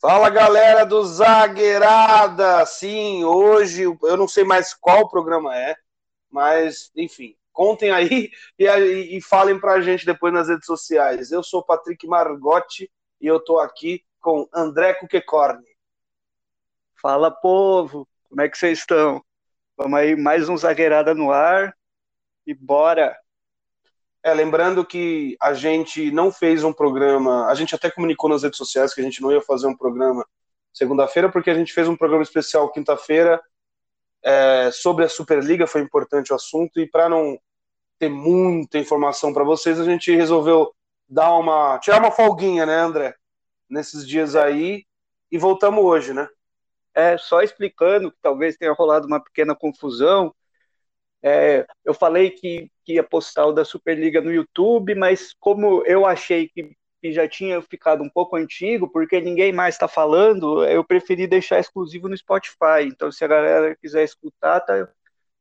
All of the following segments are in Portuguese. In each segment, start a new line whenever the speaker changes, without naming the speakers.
Fala galera do Zagueirada! Sim, hoje eu não sei mais qual programa é, mas enfim, contem aí e, e falem pra gente depois nas redes sociais. Eu sou Patrick Margotti e eu tô aqui com André Kukekorn.
Fala povo, como é que vocês estão? Vamos aí, mais um Zagueirada no ar e bora!
É, lembrando que a gente não fez um programa, a gente até comunicou nas redes sociais que a gente não ia fazer um programa segunda-feira, porque a gente fez um programa especial quinta-feira é, sobre a Superliga, foi importante o assunto, e para não ter muita informação para vocês, a gente resolveu dar uma. tirar uma folguinha, né, André? Nesses dias aí, e voltamos hoje, né?
É, só explicando que talvez tenha rolado uma pequena confusão. É, eu falei que, que ia postar o da Superliga no YouTube, mas como eu achei que, que já tinha ficado um pouco antigo, porque ninguém mais está falando, eu preferi deixar exclusivo no Spotify. Então, se a galera quiser escutar, tá,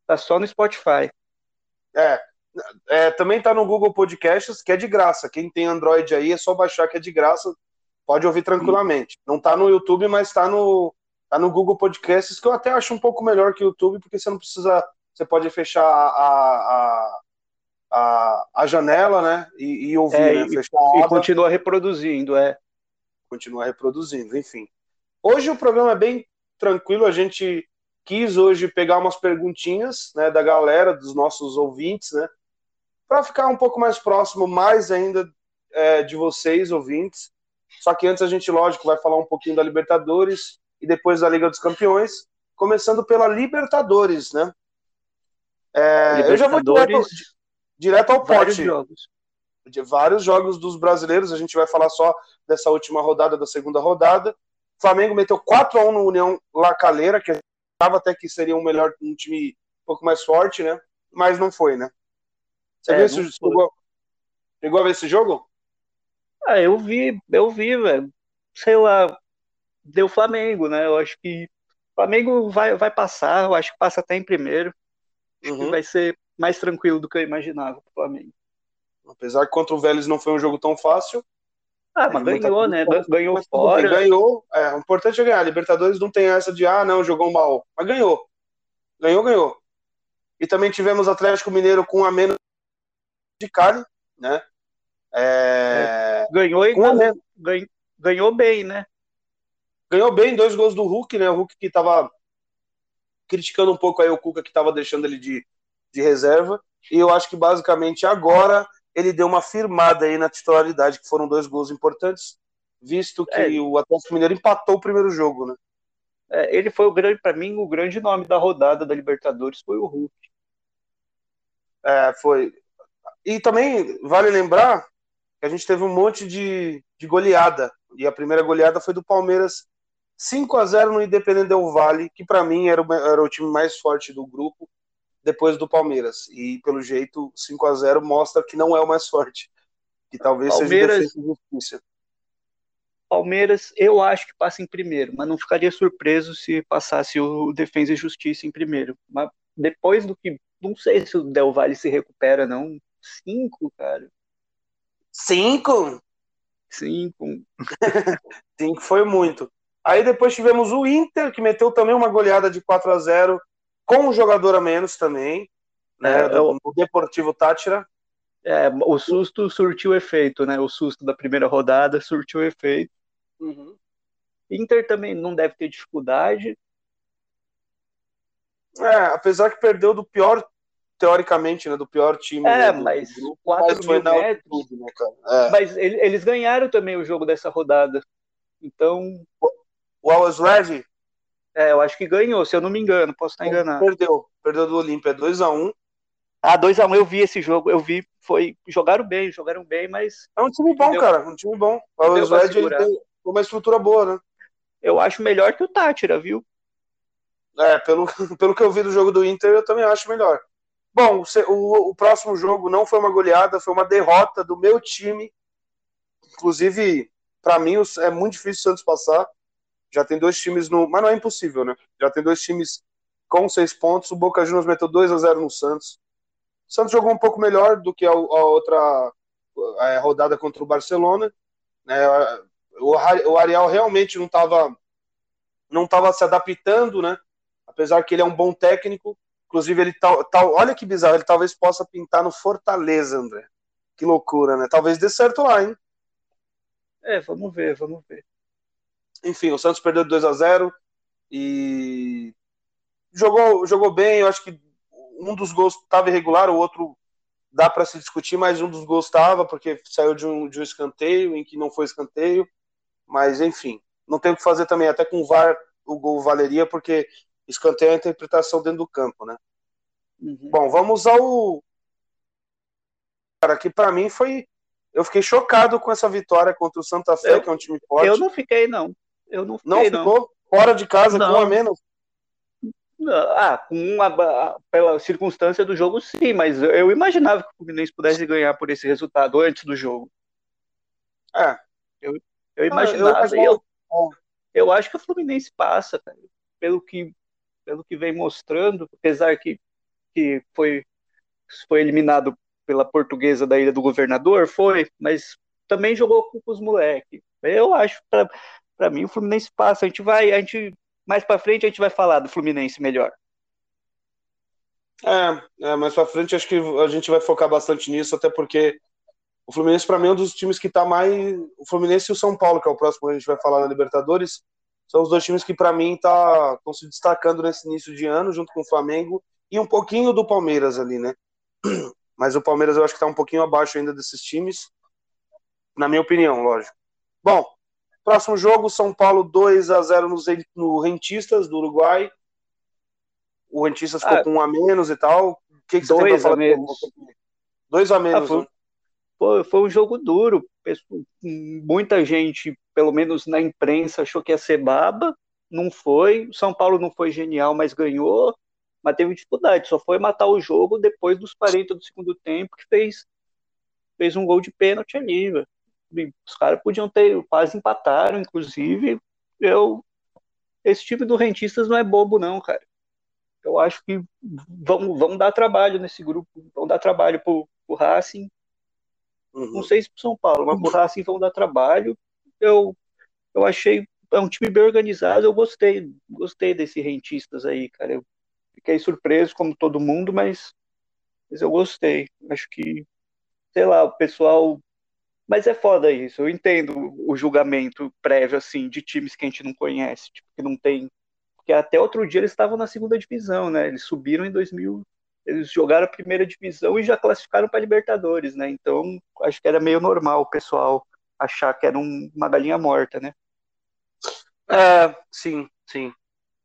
tá só no Spotify.
É, é, também tá no Google Podcasts, que é de graça. Quem tem Android aí é só baixar que é de graça, pode ouvir tranquilamente. Não tá no YouTube, mas tá no, tá no Google Podcasts, que eu até acho um pouco melhor que o YouTube, porque você não precisa você pode fechar a, a, a, a janela, né? E, e ouvir,
é,
né?
E, e continua reproduzindo, é.
Continua reproduzindo, enfim. Hoje o programa é bem tranquilo, a gente quis hoje pegar umas perguntinhas né, da galera, dos nossos ouvintes, né? Para ficar um pouco mais próximo, mais ainda é, de vocês, ouvintes. Só que antes a gente, lógico, vai falar um pouquinho da Libertadores e depois da Liga dos Campeões, começando pela Libertadores, né? É, eu já vou direto, direto ao pote.
Jogos.
De vários jogos dos brasileiros, a gente vai falar só dessa última rodada, da segunda rodada. O Flamengo meteu 4 a 1 no União La Calera, que estava até que seria um melhor um time um pouco mais forte, né? Mas não foi, né? Você
É,
viu esse, chegou, chegou a ver esse jogo?
Ah, eu vi, eu vi, velho. Sei lá, deu Flamengo, né? Eu acho que o Flamengo vai, vai passar, eu acho que passa até em primeiro.
Uhum.
vai ser mais tranquilo do que eu imaginava pro Flamengo.
Apesar que contra o Vélez não foi um jogo tão fácil.
Ah, mas ganhou, né?
fora.
Ganhou
Mas tudo bem,
fora.
ganhou. É, o importante é ganhar. Libertadores não tem essa de, ah, não, jogou mal. Mas ganhou. Ganhou, ganhou. E também tivemos Atlético Mineiro com a menos de Cali, né? É,
Ganhou e ganhou, ganhou bem, né?
Ganhou bem, dois gols do Hulk, né? O Hulk que tava criticando um pouco aí o Cuca que tava deixando ele de, de reserva. E eu acho que basicamente agora ele deu uma firmada aí na titularidade, que foram dois gols importantes, visto que
É.
o Atlético Mineiro empatou o primeiro jogo, né?
É, ele foi o grande, para mim, o grande nome da rodada da Libertadores foi o Hulk.
É, foi. E também vale lembrar que a gente teve um monte de, de goleada. E a primeira goleada foi do Palmeiras 5 a 0 no Independente Del Vale, que para mim era o, era o time mais forte do grupo, depois do Palmeiras. E pelo jeito, 5 a 0 mostra que não é o mais forte. Que talvez
Palmeiras-
seja defesa e justiça.
Palmeiras, eu acho que passa em primeiro, mas não ficaria surpreso se passasse o Defensa e Justiça em primeiro. Mas depois do que. Não sei se o Del Valle se recupera, não. Cinco, cara.
5?
Cinco.
5 foi muito. Aí depois tivemos o Inter, que meteu também uma goleada de 4 a 0 com um jogador a menos também, né,
É,
do, do Deportivo Tátira.
É, o susto surtiu efeito, né? O susto da primeira rodada surtiu efeito. Inter também não deve ter dificuldade.
É, apesar que perdeu do pior, teoricamente, né, do pior time
É,
né, do,
mas
do grupo,
4
mas
mil metros.
altitude, né, cara? É.
Mas ele- eles ganharam também o jogo dessa rodada. Então,
O Always Ready
é, eu acho que ganhou, se eu não me engano, posso estar enganado.
perdeu, perdeu do Olímpia 2x1.
Ah, 2x1 eu vi esse jogo, eu vi, foi. Jogaram bem, jogaram bem, mas
É um time bom,
Deu-
cara, um time bom. O Always Ready ele tem uma estrutura boa, né?
eu acho melhor que o Tátira, viu?
É, pelo, pelo que eu vi do jogo do Inter, eu também acho melhor. Bom, o, o próximo jogo não foi uma goleada, foi uma derrota do meu time. Inclusive, para mim, é muito difícil o Santos passar. Já tem dois times no. Mas não é impossível, né? Já tem dois times com seis pontos. O Boca Juniors meteu 2 a 0 no Santos. O Santos jogou um pouco melhor do que a, a outra é, rodada contra o Barcelona. Né? o, o Ariel realmente não estava não tava se adaptando, né? Apesar que ele é um bom técnico, inclusive ele tá, tá, olha que bizarro, ele talvez possa pintar no Fortaleza, André. Que loucura, né? Talvez dê certo lá, hein?
É, vamos ver, vamos ver.
Enfim, o Santos perdeu 2 a 0 e jogou, jogou bem. Eu acho que um dos gols estava irregular, o outro dá para se discutir, mas um dos gols estava, porque saiu de um, de um escanteio, em que não foi escanteio. Mas, enfim, não tem o que fazer também. Até com o VAR o gol valeria, porque escanteio é a interpretação dentro do campo, né? Uhum. Bom, vamos ao. Cara, que para mim foi. Eu fiquei chocado com essa vitória contra o Santa Fé, eu, que é um time forte.
Eu não fiquei, não. Eu não fiquei,
não. Ficou não. fora de casa não. com um a menos?
Ah, com uma, pela circunstância do jogo, sim, mas eu imaginava que o Fluminense pudesse ganhar por esse resultado antes do jogo.
É.
Eu, eu imaginava. Ah, eu, eu, eu, acho que o Fluminense passa, cara, pelo que, pelo que vem mostrando, apesar que, que foi, foi eliminado pela portuguesa da Ilha do Governador, foi, mas também jogou com os moleques. Eu acho, para mim, o Fluminense passa. A gente vai, a gente mais para frente a gente vai falar do Fluminense melhor.
É, é mais para frente acho que a gente vai focar bastante nisso, até porque o Fluminense para mim é um dos times que está mais, o Fluminense e o São Paulo, que é o próximo que a gente vai falar na Libertadores, são os dois times que para mim tá estão se destacando nesse início de ano, junto com o Flamengo e um pouquinho do Palmeiras ali, né? Mas o Palmeiras eu acho que está um pouquinho abaixo ainda desses times, na minha opinião, lógico. Bom, Próximo jogo, São Paulo 2 a 0 no, no Rentistas do Uruguai. O Rentistas ficou ah, com um a menos e tal. O que, que você
dois tem a menos.
Dois a menos. Ah,
foi, né? foi, foi, um jogo duro. Muita gente, pelo menos na imprensa, achou que ia ser baba. Não foi. O São Paulo não foi genial, mas ganhou. Mas teve dificuldade. Só foi matar o jogo depois dos 40 do segundo tempo, que fez, fez um gol de pênalti ali. Véio os caras podiam ter, quase empataram, inclusive. Eu, esse time do Rentistas não é bobo, não, cara. Eu acho que vão, vão dar trabalho nesse grupo, vão dar trabalho pro, pro Racing. Uhum. Não sei se pro São Paulo, mas pro Racing vão dar trabalho. Eu, eu achei, é um time bem organizado, eu gostei, gostei desse Rentistas aí, cara. Eu fiquei surpreso, como todo mundo, mas, mas eu gostei. Acho que, sei lá, o pessoal mas é foda isso. Eu entendo o julgamento prévio, assim, de times que a gente não conhece, tipo, que não tem. Porque até outro dia eles estavam na segunda divisão, né? Eles subiram em 2000. Eles jogaram a primeira divisão e já classificaram para Libertadores, né? Então, acho que era meio normal o pessoal achar que era um, uma galinha morta, né?
É, sim, sim.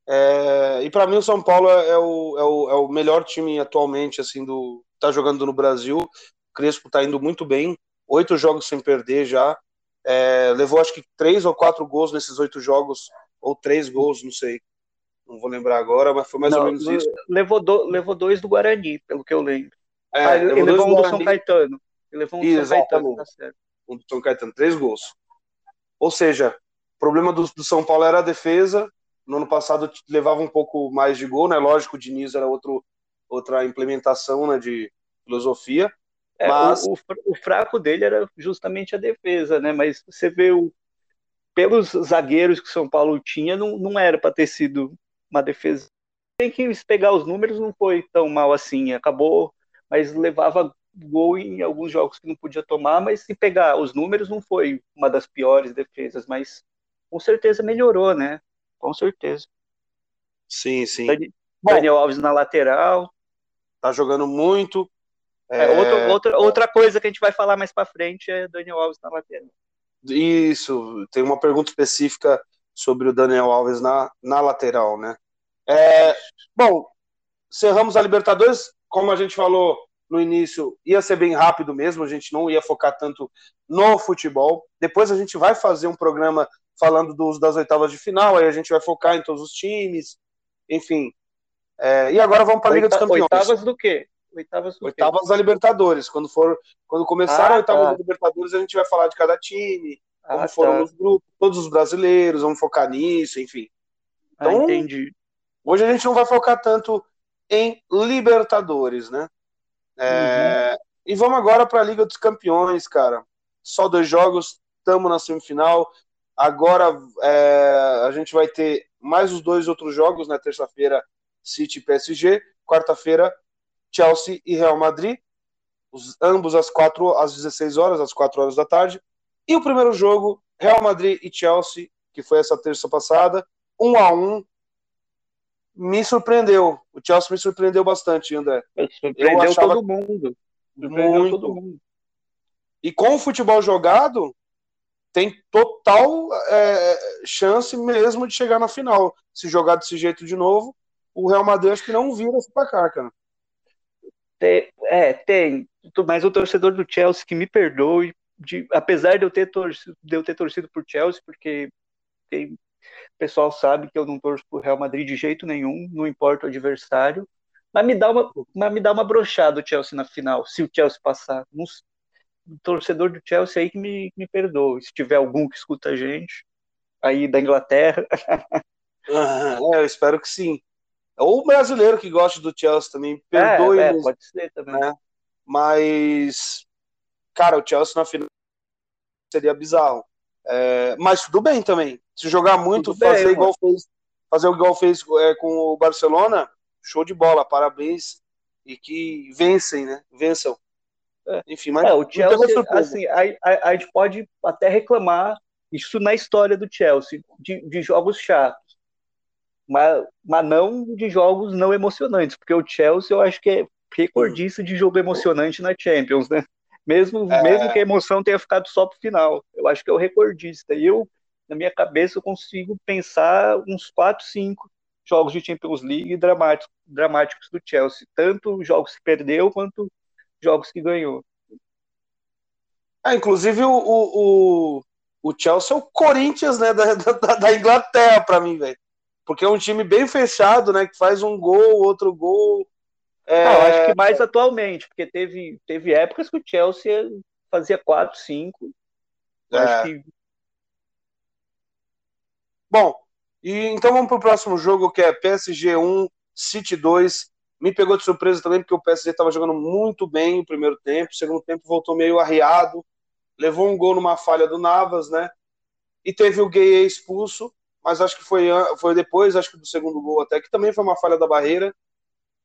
É, e para mim o São Paulo é, é o, é, o, é o melhor time atualmente, assim, do tá jogando no Brasil. O Crespo tá indo muito bem oito jogos sem perder já. É, levou acho que três ou quatro gols nesses oito jogos, ou três gols, não sei. Não vou lembrar agora, mas foi mais não, ou menos isso.
Levou, do, levou dois do Guarani, pelo que eu lembro. É, ah, ele levou, um do, São Caetano. Ele levou um do São Caetano, tá certo.
Um do São Caetano, três gols. Ou seja, o problema do, do São Paulo era a defesa. No ano passado levava um pouco mais de gol, né? Lógico, o Diniz era outro, outra implementação né, de filosofia.
É, Mas... o, o, fraco dele era justamente a defesa, né? Mas você vê o, pelos zagueiros que o São Paulo tinha, não, não era para ter sido uma defesa. Tem que pegar os números, não foi tão mal assim. Acabou, mas levava gol em alguns jogos que não podia tomar. Mas se pegar os números, não foi uma das piores defesas. Mas com certeza melhorou, né? Com certeza.
Sim, sim.
Daniel Alves na lateral.
Tá jogando muito.
É, outra, outra, outra coisa que a gente vai falar mais para frente é Daniel Alves na lateral.
Isso, tem uma pergunta específica sobre o Daniel Alves na, na lateral, né? É, bom, cerramos a Libertadores, como a gente falou no início, ia ser bem rápido mesmo, a gente não ia focar tanto no futebol. Depois a gente vai fazer um programa falando dos, das oitavas de final, aí a gente vai focar em todos os times, enfim. É, e agora vamos para a Liga dos Campeões.
Oitavas do quê? Oitavas,
oitavas da Libertadores. Quando for, quando começar ah, a oitava tá. da Libertadores, a gente vai falar de cada time, como ah, foram tá. os grupos, todos os brasileiros, vamos focar nisso, enfim.
Ah, então, ah, entendi.
Hoje a gente não vai focar tanto em Libertadores, né? É, uhum. E vamos agora para a Liga dos Campeões, cara. Só dois jogos, estamos na semifinal. Agora é, a gente vai ter mais os dois outros jogos, né? Terça-feira, City e PSG. Quarta-feira, Chelsea e Real Madrid. Os, ambos às, 4, às 16 horas, às 4 horas da tarde. E o primeiro jogo, Real Madrid e Chelsea, que foi essa terça passada, um a um. Me surpreendeu. O Chelsea me surpreendeu bastante, André.
Surpreendeu achava... todo mundo. Surpreendeu
muito. todo mundo. E com o futebol jogado, tem total é, chance mesmo de chegar na final. Se jogar desse jeito de novo, o Real Madrid acho que não vira esse placar, cara.
É, tem. Mas o torcedor do Chelsea que me perdoe, de, apesar de eu ter torcido, de eu ter torcido por Chelsea, porque tem, o pessoal sabe que eu não torço por Real Madrid de jeito nenhum, não importa o adversário. Mas me dá uma, mas me dá uma brochada o Chelsea na final, se o Chelsea passar. Um, torcedor do Chelsea aí que me, me perdoe, se tiver algum que escuta a gente, aí da Inglaterra.
é, eu espero que sim. Ou o brasileiro que gosta do Chelsea também, perdoe. É,
é, pode ser também. Né?
Mas, cara, o Chelsea na final seria bizarro. É, mas tudo bem também. Se jogar muito, tudo fazer bem, igual fez, fazer igual fez é, com o Barcelona, show de bola, parabéns. E que vencem, né? Vençam.
É. Enfim, mas é, o Chelsea, assim, a, a, a, gente pode até reclamar isso na história do Chelsea, de, de jogos chatos mas, mas não de jogos não emocionantes, porque o Chelsea eu acho que é recordista de jogo emocionante na Champions, né? Mesmo, é... mesmo que a emoção tenha ficado só pro final. Eu acho que é o recordista. E eu, na minha cabeça, eu consigo pensar uns 4, 5 jogos de Champions League dramáticos, dramáticos do Chelsea. Tanto jogos que perdeu, quanto jogos que ganhou.
Ah, inclusive o, o, o, Chelsea é o Corinthians né, da, da, da Inglaterra, para mim, velho porque é um time bem fechado, né? Que faz um gol, outro gol.
É... Não, acho que mais atualmente, porque teve, teve épocas que o Chelsea fazia 4, 5. É. Acho que...
Bom, e então vamos para o próximo jogo que é PSG 1, City 2. Me pegou de surpresa também, porque o PSG estava jogando muito bem no primeiro tempo, o segundo tempo voltou meio arriado, levou um gol numa falha do Navas, né? E teve o Gay expulso mas acho que foi, foi depois, acho que do segundo gol até, que também foi uma falha da barreira.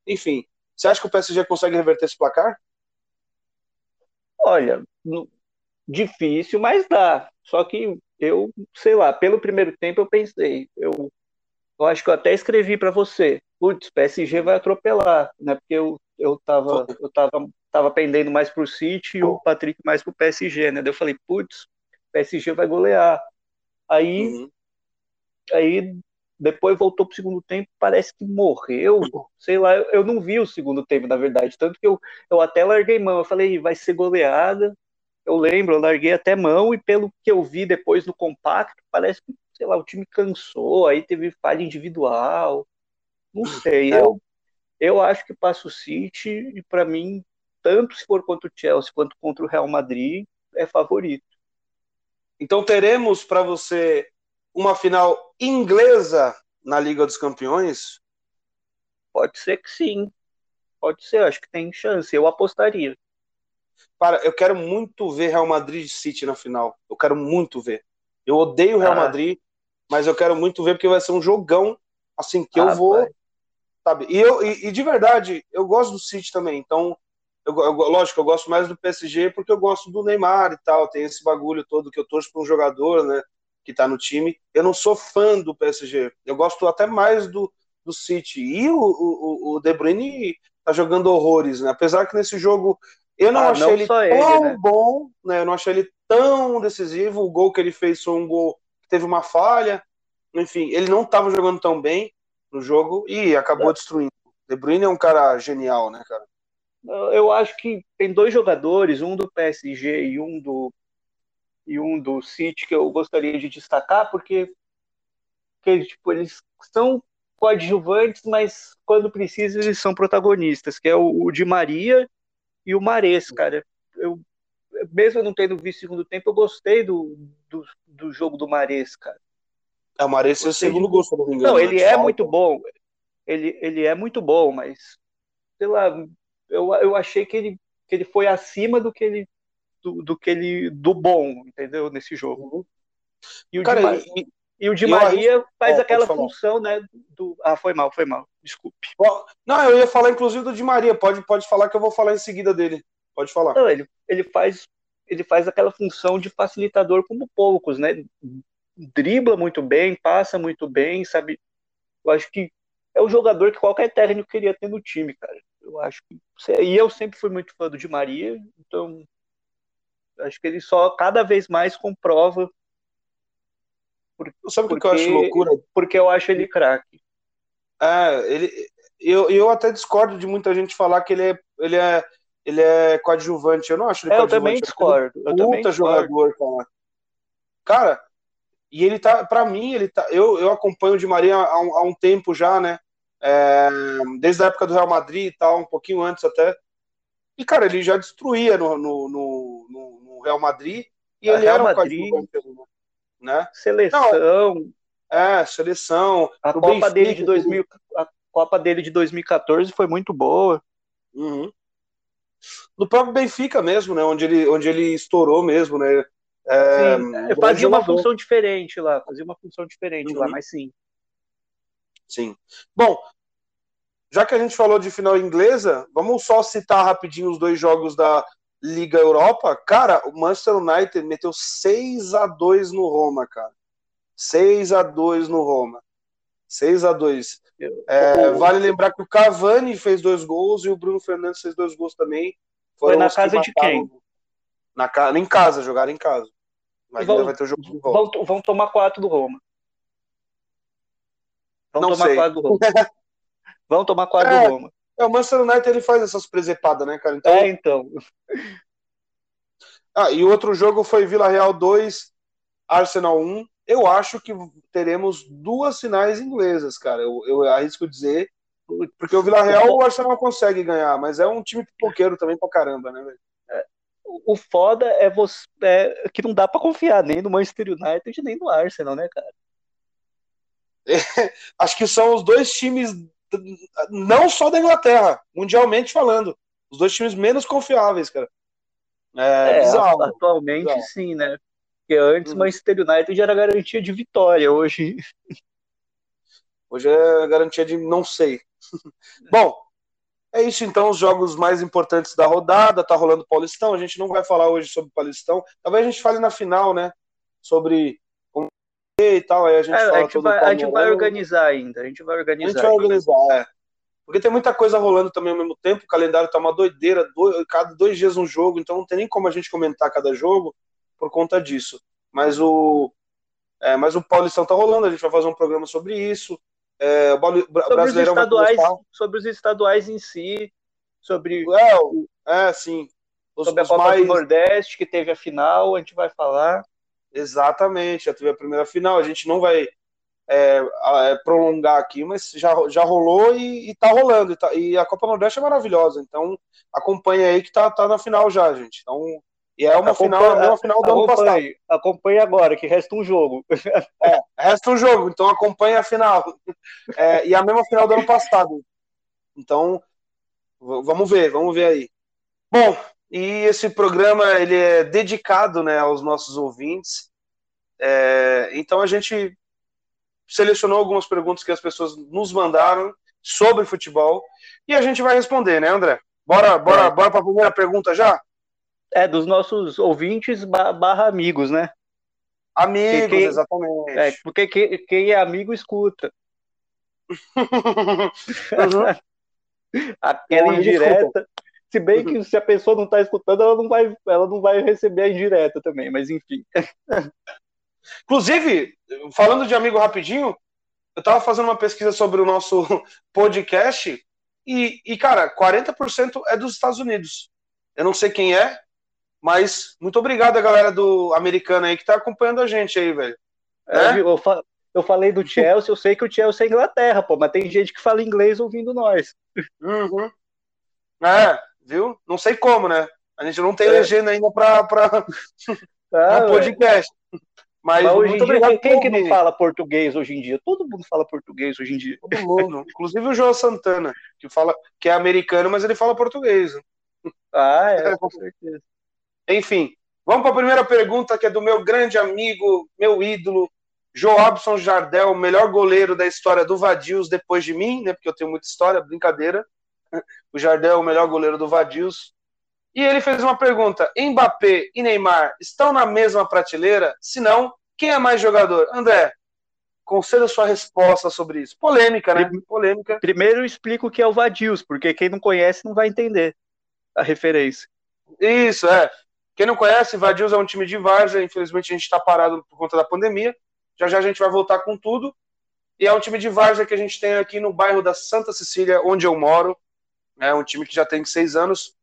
Enfim, você acha que o PSG consegue reverter esse placar?
Olha, difícil, mas dá. Só que eu, sei lá, pelo primeiro tempo eu pensei, eu, eu acho que eu até escrevi para você, putz, PSG vai atropelar, né? Porque eu, eu tava, eu tava, tava pendendo mais pro City e o Patrick mais pro PSG, né? Daí eu falei, putz, PSG vai golear. Aí uhum aí depois voltou pro segundo tempo, parece que morreu, sei lá, eu não vi o segundo tempo, na verdade, tanto que eu, eu até larguei mão, eu falei, vai ser goleada, eu lembro, eu larguei até mão, e pelo que eu vi depois no compacto, parece que, sei lá, o time cansou, aí teve falha individual, não sei, é. eu, eu acho que passa o City, e para mim, tanto se for contra o Chelsea quanto contra o Real Madrid, é favorito.
Então teremos para você uma final inglesa na Liga dos Campeões?
Pode ser que sim. Pode ser, acho que tem chance. Eu apostaria.
Para, eu quero muito ver Real Madrid e City na final. Eu quero muito ver. Eu odeio o Real ah. Madrid, mas eu quero muito ver porque vai ser um jogão assim que ah, eu vou, pai. sabe? E eu e, e, de verdade, eu gosto do City também. Então, eu, eu, lógico, eu gosto mais do PSG porque eu gosto do Neymar e tal. Tem esse bagulho todo que eu torço para um jogador, né? Que está no time. Eu não sou fã do PSG. Eu gosto até mais do, do City. E o, o, o De Bruyne tá jogando horrores, né? Apesar que nesse jogo eu não ah, achei não ele tão ele, né? bom, né? Eu não achei ele tão decisivo. O gol que ele fez foi um gol que teve uma falha. Enfim, ele não estava jogando tão bem no jogo e acabou é. destruindo. De Bruyne é um cara genial, né, cara?
Eu acho que tem dois jogadores, um do PSG e um do e um do City que eu gostaria de destacar, porque, porque tipo, eles são coadjuvantes, mas quando precisa eles são protagonistas, que é o, o Di Maria e o Mares, cara. Eu, mesmo não tendo visto o segundo tempo, eu gostei do, do, do jogo do Mares, cara.
É, o Mares é o segundo de... gosto,
não me engano. Não, ele né? é muito bom. Ele, ele é muito bom, mas, sei lá, eu, eu achei que ele, que ele foi acima do que ele do, do que ele do bom, entendeu? Nesse jogo. E o Cara, Di, e, e o Di Maria faz é, aquela função, né? Do... Ah, foi mal, foi mal. Desculpe.
Não, eu ia falar inclusive do Di Maria. Pode, pode falar que eu vou falar em seguida dele. Pode falar.
Não, ele, ele faz ele faz aquela função de facilitador como poucos, né? Dribla muito bem, passa muito bem, sabe? Eu acho que é o jogador que qualquer técnico queria ter no time, cara. Eu acho que e eu sempre fui muito fã do Di Maria, então acho que ele só cada vez mais comprova.
Por, Sabe o que eu acho loucura?
Porque eu acho ele craque.
É, ele, eu, eu até discordo de muita gente falar que ele é, ele é, ele é coadjuvante. Eu não acho ele
é,
coadjuvante.
Eu também discordo. Eu puta também
jogador, cara. Cara, e ele tá, para mim, ele tá. Eu, eu acompanho o Di Maria há um, há um tempo já, né? É, desde a época do Real Madrid e tal, um pouquinho antes até. E, cara, ele já destruía no, no, no, Real Madrid e ele Real era um Madrid, né?
Seleção. Não,
é, seleção.
A Copa Benfica, dele de 2000, a Copa dele de 2014 foi muito boa.
Uhum. No próprio Benfica mesmo, né? Onde ele, onde ele estourou mesmo, né?
É, sim, é, fazia uma função diferente lá, fazia uma função diferente uhum. lá, mas sim.
Sim. Bom, já que a gente falou de final inglesa, vamos só citar rapidinho os dois jogos da Liga Europa. Cara, o Manchester United meteu 6 a 2 no Roma, cara. 6 a 2 no Roma. 6 a 2 é, Vale lembrar que o Cavani fez dois gols e o Bruno Fernandes fez dois gols também.
Foram Foi na casa de quem?
Na, em casa, jogaram em casa. Mas vão, vai ter o jogo de volta.
Vão, vão tomar quatro do Roma.
Vão Não tomar sei. quatro do Roma.
vão tomar quatro é, do Roma.
É, o Manchester United ele faz essas presepadas, né, cara?
Então... É, então.
Ah, e o outro jogo foi Vila Real 2, Arsenal 1. Eu acho que teremos duas finais inglesas, cara. Eu, eu arrisco dizer. Porque o Vila Real o Arsenal consegue ganhar, mas é um time pipoqueiro também pra caramba, né, velho?
É, o foda é você é, que não dá para confiar nem no Manchester United nem no Arsenal, né, cara?
É, acho que são os dois times, não só da Inglaterra, mundialmente falando, os dois times menos confiáveis, cara.
É, é bizarro, atualmente bizarro. sim, né? Porque antes uhum. Manchester United era garantia de vitória, hoje.
Hoje é garantia de não sei. Bom, é isso então, os jogos mais importantes da rodada, tá rolando Paulistão, a gente não vai falar hoje sobre Paulistão, talvez a gente fale na final, né, sobre e tal, aí a gente
é, a gente, vai, a gente vai organizar ainda, a gente vai organizar. A
gente vai organizar, é. Porque tem muita coisa rolando também ao mesmo tempo, o calendário tá uma doideira, dois, cada dois dias um jogo, então não tem nem como a gente comentar cada jogo por conta disso. Mas o, é, mas o Paulistão tá rolando, a gente vai fazer um programa sobre isso. É, o
sobre os estaduais, sobre os estaduais em si, sobre
é, é sim,
os, sobre a Copa mais... do Nordeste que teve a final, a gente vai falar.
Exatamente, já teve a primeira final, a gente não vai é, é, prolongar aqui, mas já, já rolou e, e tá rolando. E, tá, e, a Copa Nordeste é maravilhosa, então acompanha aí que tá, tá na final já, gente. Então e é uma final, é uma final do ano passado.
Acompanhe agora, que resta um jogo.
É, resta um jogo, então acompanhe a final. É, e a mesma final do ano passado. Então, vamos ver, vamos ver aí. Bom, e esse programa ele é dedicado né, aos nossos ouvintes. É, então a gente selecionou algumas perguntas que as pessoas nos mandaram sobre futebol e a gente vai responder, né, André? Bora, bora, é. bora para a primeira pergunta já?
É, dos nossos ouvintes barra amigos, né?
Amigos, quem, exatamente.
É, porque quem, quem, é amigo escuta. uhum. Aquela indireta. Se bem que se a pessoa não está escutando, ela não, vai, ela não vai receber a indireta também, mas enfim.
Inclusive, falando de amigo rapidinho, eu estava fazendo uma pesquisa sobre o nosso podcast e, e, cara, 40% é dos Estados Unidos. Eu não sei quem é, mas muito obrigado a galera do americano aí que tá acompanhando a gente aí, velho.
É? Eu, fa eu, falei do Chelsea, eu sei que o Chelsea é Inglaterra, pô, mas tem gente que fala inglês ouvindo nós.
Uhum. É, viu? Não sei como, né? A gente não tem é. legenda ainda pra, pra... Ah, podcast.
Mas, mas hoje em dia, quem, que não fala português hoje em dia? Todo mundo fala português hoje em dia.
Todo mundo. Inclusive o João Santana, que fala que é americano, mas ele fala português.
Ah, é, com certeza.
Enfim, Vamos para a primeira pergunta, que é do meu grande amigo, meu ídolo, Joabson Jardel, melhor goleiro da história do Vadios depois de mim, né? Porque eu tenho muita história, brincadeira. O Jardel é o melhor goleiro do Vadios. E ele fez uma pergunta: Mbappé e Neymar estão na mesma prateleira? Se não, quem é mais jogador? André, conceda sua resposta sobre isso. Polêmica, né? Polêmica.
Primeiro eu explico o que é o Vadios, porque quem não conhece não vai entender a referência.
Isso, é. Quem não conhece, Vadios é um time de Várzea, infelizmente a gente está parado por conta da pandemia. Já já a gente vai voltar com tudo. E é um time de Várzea que a gente tem aqui no bairro da Santa Cecília, onde eu moro. É um time que já tem seis anos.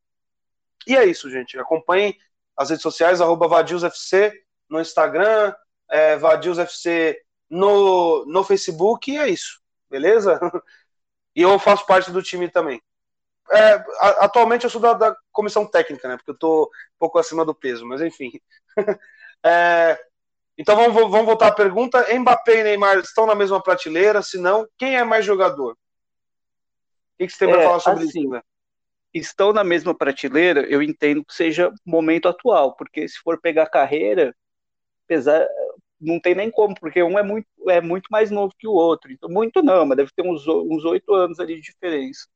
E é isso, gente. Acompanhem as redes sociais, arroba VadiosFC no Instagram, é, VadiosFC no, no Facebook, e é isso. Beleza? E eu faço parte do time também. É, atualmente eu sou da, da, comissão técnica, né? Porque eu tô um pouco acima do peso, mas enfim. é, então vamos, vamos voltar à pergunta. Mbappé e Neymar estão na mesma prateleira? Se não, quem é mais jogador? O que, que você tem para é, falar sobre assim, isso? Né?
Estão na mesma prateleira, eu entendo que seja momento atual, porque se for pegar carreira, apesar, não tem nem como, porque um é muito, é muito mais novo que o outro. Então, muito não, mas deve ter uns oito anos ali de diferença.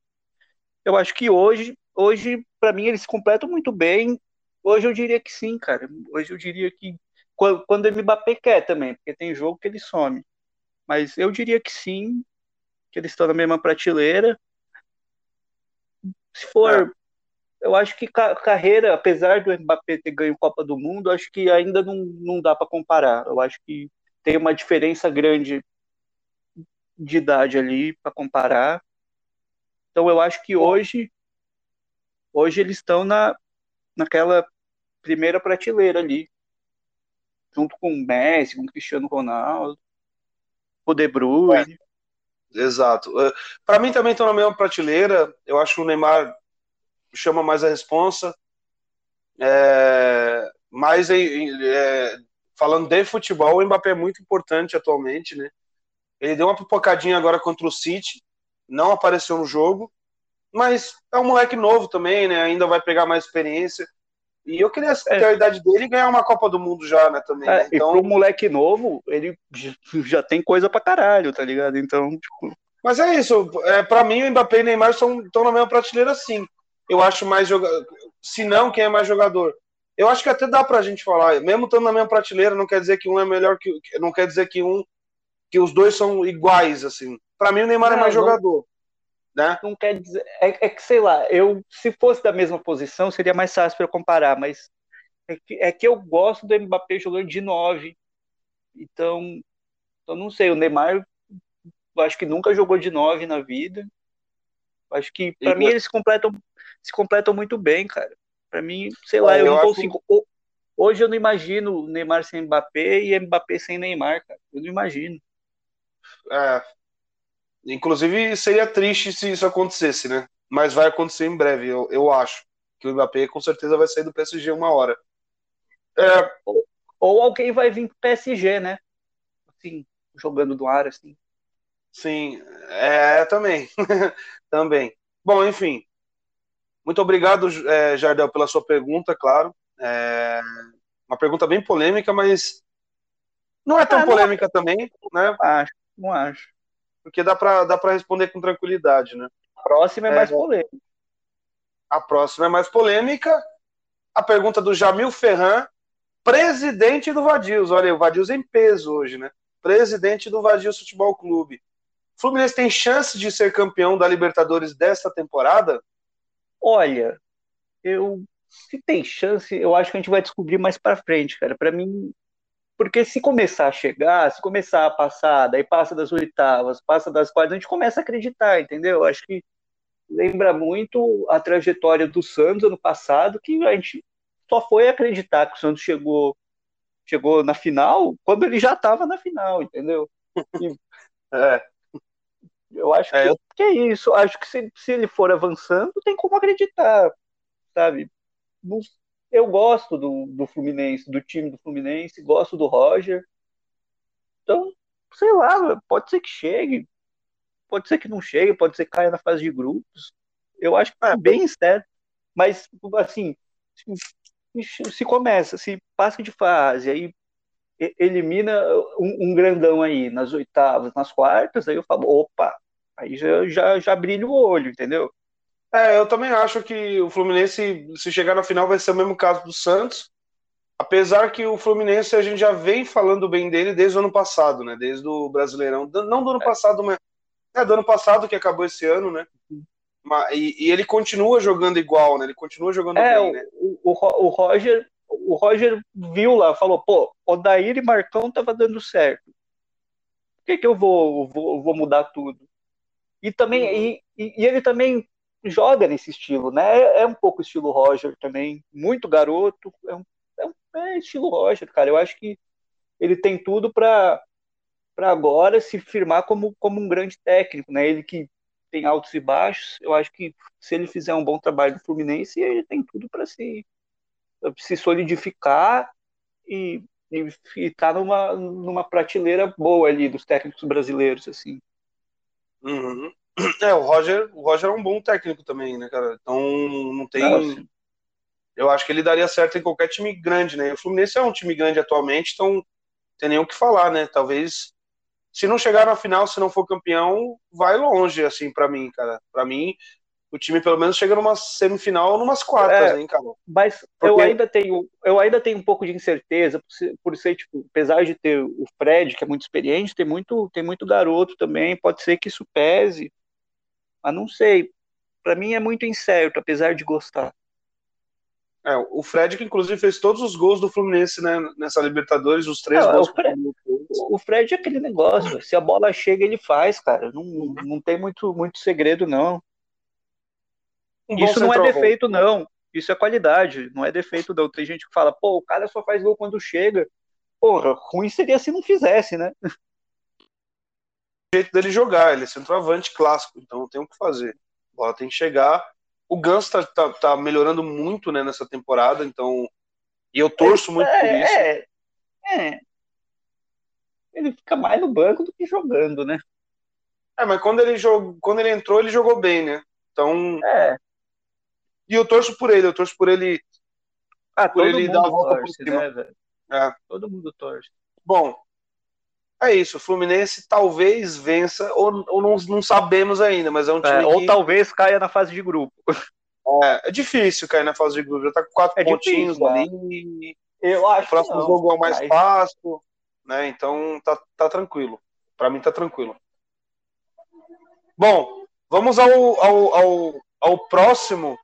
Eu acho que hoje, hoje para mim, eles se completam muito bem. Hoje eu diria que sim, cara. Hoje eu diria que quando, quando o Mbappé quer também, porque tem jogo que ele some. Mas eu diria que sim, que eles estão na mesma prateleira. Se for, é. eu acho que ca carreira, apesar do Mbappé ter ganho Copa do Mundo, acho que ainda não, não dá para comparar. Eu acho que tem uma diferença grande de idade ali para comparar. Então eu acho que hoje hoje eles estão na naquela primeira prateleira ali junto com o Messi, com o Cristiano Ronaldo, o De Bruyne.
Exato. É, Para mim também estão na mesma prateleira. Eu acho que o Neymar chama mais a responsa. É, mas é, falando de futebol, o Mbappé é muito importante atualmente, né? Ele deu uma pipocadinha agora contra o City, não apareceu no jogo, mas é um moleque novo também, né? Ainda vai pegar mais experiência. E eu queria é. ter a idade dele e ganhar uma Copa do Mundo já, né, também. É,
né? Então... E pro moleque novo, ele já tem coisa pra caralho, tá ligado? Então, tipo...
Mas é isso, é, pra mim o Mbappé e o Neymar estão na mesma prateleira sim. Eu acho mais jogador. Se não, quem é mais jogador? Eu acho que até dá pra gente falar, mesmo estando na mesma prateleira, não quer dizer que um é melhor que. Não quer dizer que um. que os dois são iguais, assim. Pra mim o Neymar é não, é mais não... jogador. Né?
Não quer dizer. É, é, que, sei lá, eu, se fosse da mesma posição, seria mais fácil para eu comparar, mas é que, é que eu gosto do Mbappé jogando de 9. Então, eu não sei, o Neymar eu acho que nunca jogou de 9 na vida. Acho que, para mim, eles se completam, se completam muito bem, cara. Para mim, sei lá, eu, eu não consigo. Hoje eu não imagino Neymar sem Mbappé e Mbappé sem Neymar, cara. Eu não imagino.
É, Inclusive, seria triste se isso acontecesse, né? Mas vai acontecer em breve, eu, eu acho. Que o Mbappé com certeza vai sair do PSG uma hora.
É... Ou, ou, alguém vai vir pro PSG, né? Assim, jogando do ar, assim.
Sim, é, também. também. Bom, enfim. Muito obrigado, é, Jardel, pela sua pergunta, claro. É uma pergunta bem polêmica, mas não é tão ah, polêmica não... também, né?
Acho, não acho
porque dá para dá responder com tranquilidade, né?
A próxima é, é mais polêmica.
A próxima é mais polêmica. A pergunta do Jamil Ferran, presidente do Vadios. Olha, o Vadios em peso hoje, né? Presidente do Vadios Futebol Clube. Fluminense tem chance de ser campeão da Libertadores desta temporada?
Olha, eu se tem chance, eu acho que a gente vai descobrir mais para frente, cara. Para mim, porque se começar a chegar, se começar a passar, daí passa das oitavas, passa das quartas, a gente começa a acreditar, entendeu? Acho que lembra muito a trajetória do Santos ano passado, que a gente só foi acreditar que o Santos chegou chegou na final quando ele já estava na final, entendeu? E, é. Eu acho é, que, que, é isso. Acho que se, se ele for avançando, tem como acreditar, sabe? Não, eu gosto do, do Fluminense, do time do Fluminense, gosto do Roger. Então, sei lá, pode ser que chegue, pode ser que não chegue, pode ser que caia na fase de grupos. Eu acho que é bem certo. Mas, assim, se começa, se passa de fase, aí elimina um, um, grandão aí nas oitavas, nas quartas, aí eu falo, opa, aí já, já, já brilha o olho, entendeu?
É, eu também acho que o Fluminense, se chegar na final, vai ser o mesmo caso do Santos. Apesar que o Fluminense a gente já vem falando bem dele desde o ano passado, né? Desde o Brasileirão. Não do ano é. passado, mas. É, do ano passado que acabou esse ano, né? E, e, ele continua jogando igual, né? Ele continua jogando é, bem, né?
O, o, o, Roger, o Roger viu lá, falou, pô, o Daír e Marcão tava dando certo. Por que, que eu vou, vou, vou mudar tudo? E também, uhum. e, e, ele também joga nesse estilo, né? É, é, um pouco estilo Roger também, muito garoto, é, um, é, um, é estilo Roger, cara. Eu acho que ele tem tudo para para agora se firmar como, como um grande técnico, né? Ele que tem altos e baixos. Eu acho que se ele fizer um bom trabalho no Fluminense, ele tem tudo para se, se solidificar e estar tá numa, numa prateleira boa ali dos técnicos brasileiros, assim.
Uhum. É, o Roger, o Roger é um bom técnico também, né, cara? Então não tem. Nossa. Eu acho que ele daria certo em qualquer time grande, né? O Fluminense é um time grande atualmente, então tem nem o que falar, né? Talvez se não chegar na final, se não for campeão, vai longe, assim, para mim, cara. Para mim, o time pelo menos chega numa semifinal ou numas quartas, é, hein, cara.
Mas Porque... eu ainda tenho, eu ainda tenho um pouco de incerteza por ser, por ser, tipo, apesar de ter o Fred, que é muito experiente, tem muito, tem muito garoto também, pode ser que isso pese. Mas não sei. Para mim é muito incerto, apesar de gostar.
É, o Fred, que inclusive fez todos os gols do Fluminense né, nessa Libertadores, os três não, gols.
O Fred, o Fred, é aquele negócio, se a bola chega, ele faz, cara. Não, não tem muito, muito segredo, não. Um Isso não é defeito, não. Isso é qualidade, não é defeito, não. Tem gente que fala, pô, o cara só faz gol quando chega. Porra, ruim seria se não fizesse, né?
Jeito dele jogar, ele é centroavante clássico, então não tem o que fazer. A bola tem que chegar o Gans tá, tá, tá, melhorando muito né, nessa temporada, então. E eu torço muito é, por isso.
É, é. Ele fica mais no banco do que jogando, né?
É, mas quando ele, jogou, quando ele entrou, ele jogou bem, né? Então.
É.
E eu torço por ele, eu torço por ele.
Ah, por ele dar a volta torce, por cima. Né, é. Todo mundo torce.
Bom, é isso, o Fluminense talvez vença, ou, ou não, não sabemos ainda, mas é um time. É,
ou
que...
talvez caia na fase de grupo.
É, é difícil cair na fase de grupo, já tá com quatro é pontinhos difícil, né? ali. Eu acho o próximo não, jogo é o mais mas... fácil, né? Então tá, tá tranquilo. Para mim tá tranquilo. Bom, vamos ao, ao, ao, ao próximo,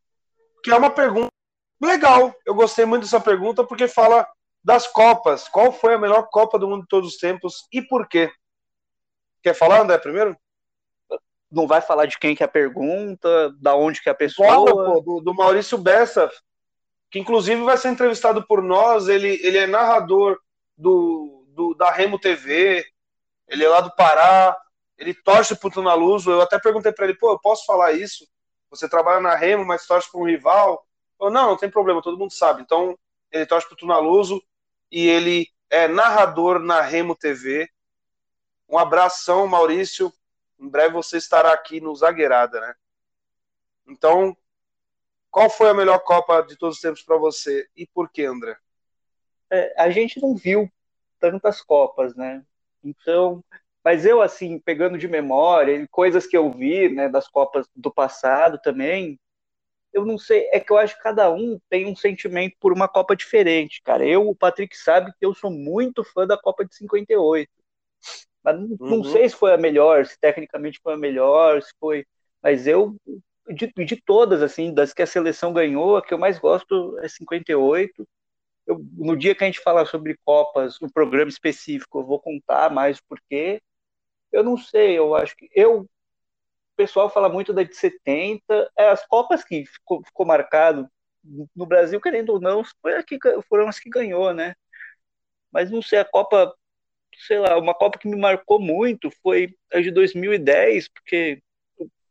que é uma pergunta legal. Eu gostei muito dessa pergunta porque fala das Copas. Qual foi a melhor Copa do Mundo de todos os tempos e por quê? Quer falar, André, primeiro?
Não vai falar de quem que é a pergunta, da onde que é a pessoa.
Fala, pô, do, do, Maurício Bessa, que inclusive vai ser entrevistado por nós. Ele, ele é narrador do, do, da Remo TV, ele é lá do Pará, ele torce pro Tunaluso. Eu até perguntei para ele, pô, eu posso falar isso? Você trabalha na Remo, mas torce para um rival? Eu, não, não tem problema, todo mundo sabe. Então, ele torce pro Tunaluso e ele é narrador na Remo TV. Um abração, Maurício. Em breve você estará aqui no Zagueirada, né? Então, qual foi a melhor Copa de todos os tempos para você e por que, André?
É, a gente não viu tantas Copas, né? Então, mas eu assim, pegando de memória, coisas que eu vi, né, das Copas do passado também, eu não sei, é que eu acho que cada um tem um sentimento por uma Copa diferente, cara. Eu, o Patrick sabe que eu sou muito fã da Copa de 58. Mas não, uhum. não sei se foi a melhor, se tecnicamente foi a melhor, se foi. Mas eu, de, de todas, assim, das que a seleção ganhou, a que eu mais gosto é 58. Eu, no dia que a gente falar sobre Copas, um programa específico, eu vou contar mais o porquê. Eu não sei, eu acho que. Eu pessoal fala muito da de 70, é, as Copas que ficou, ficou marcado no Brasil, querendo ou não, aqui, foram as que ganhou, né? Mas não sei, a Copa, sei lá, uma Copa que me marcou muito foi a de 2010, porque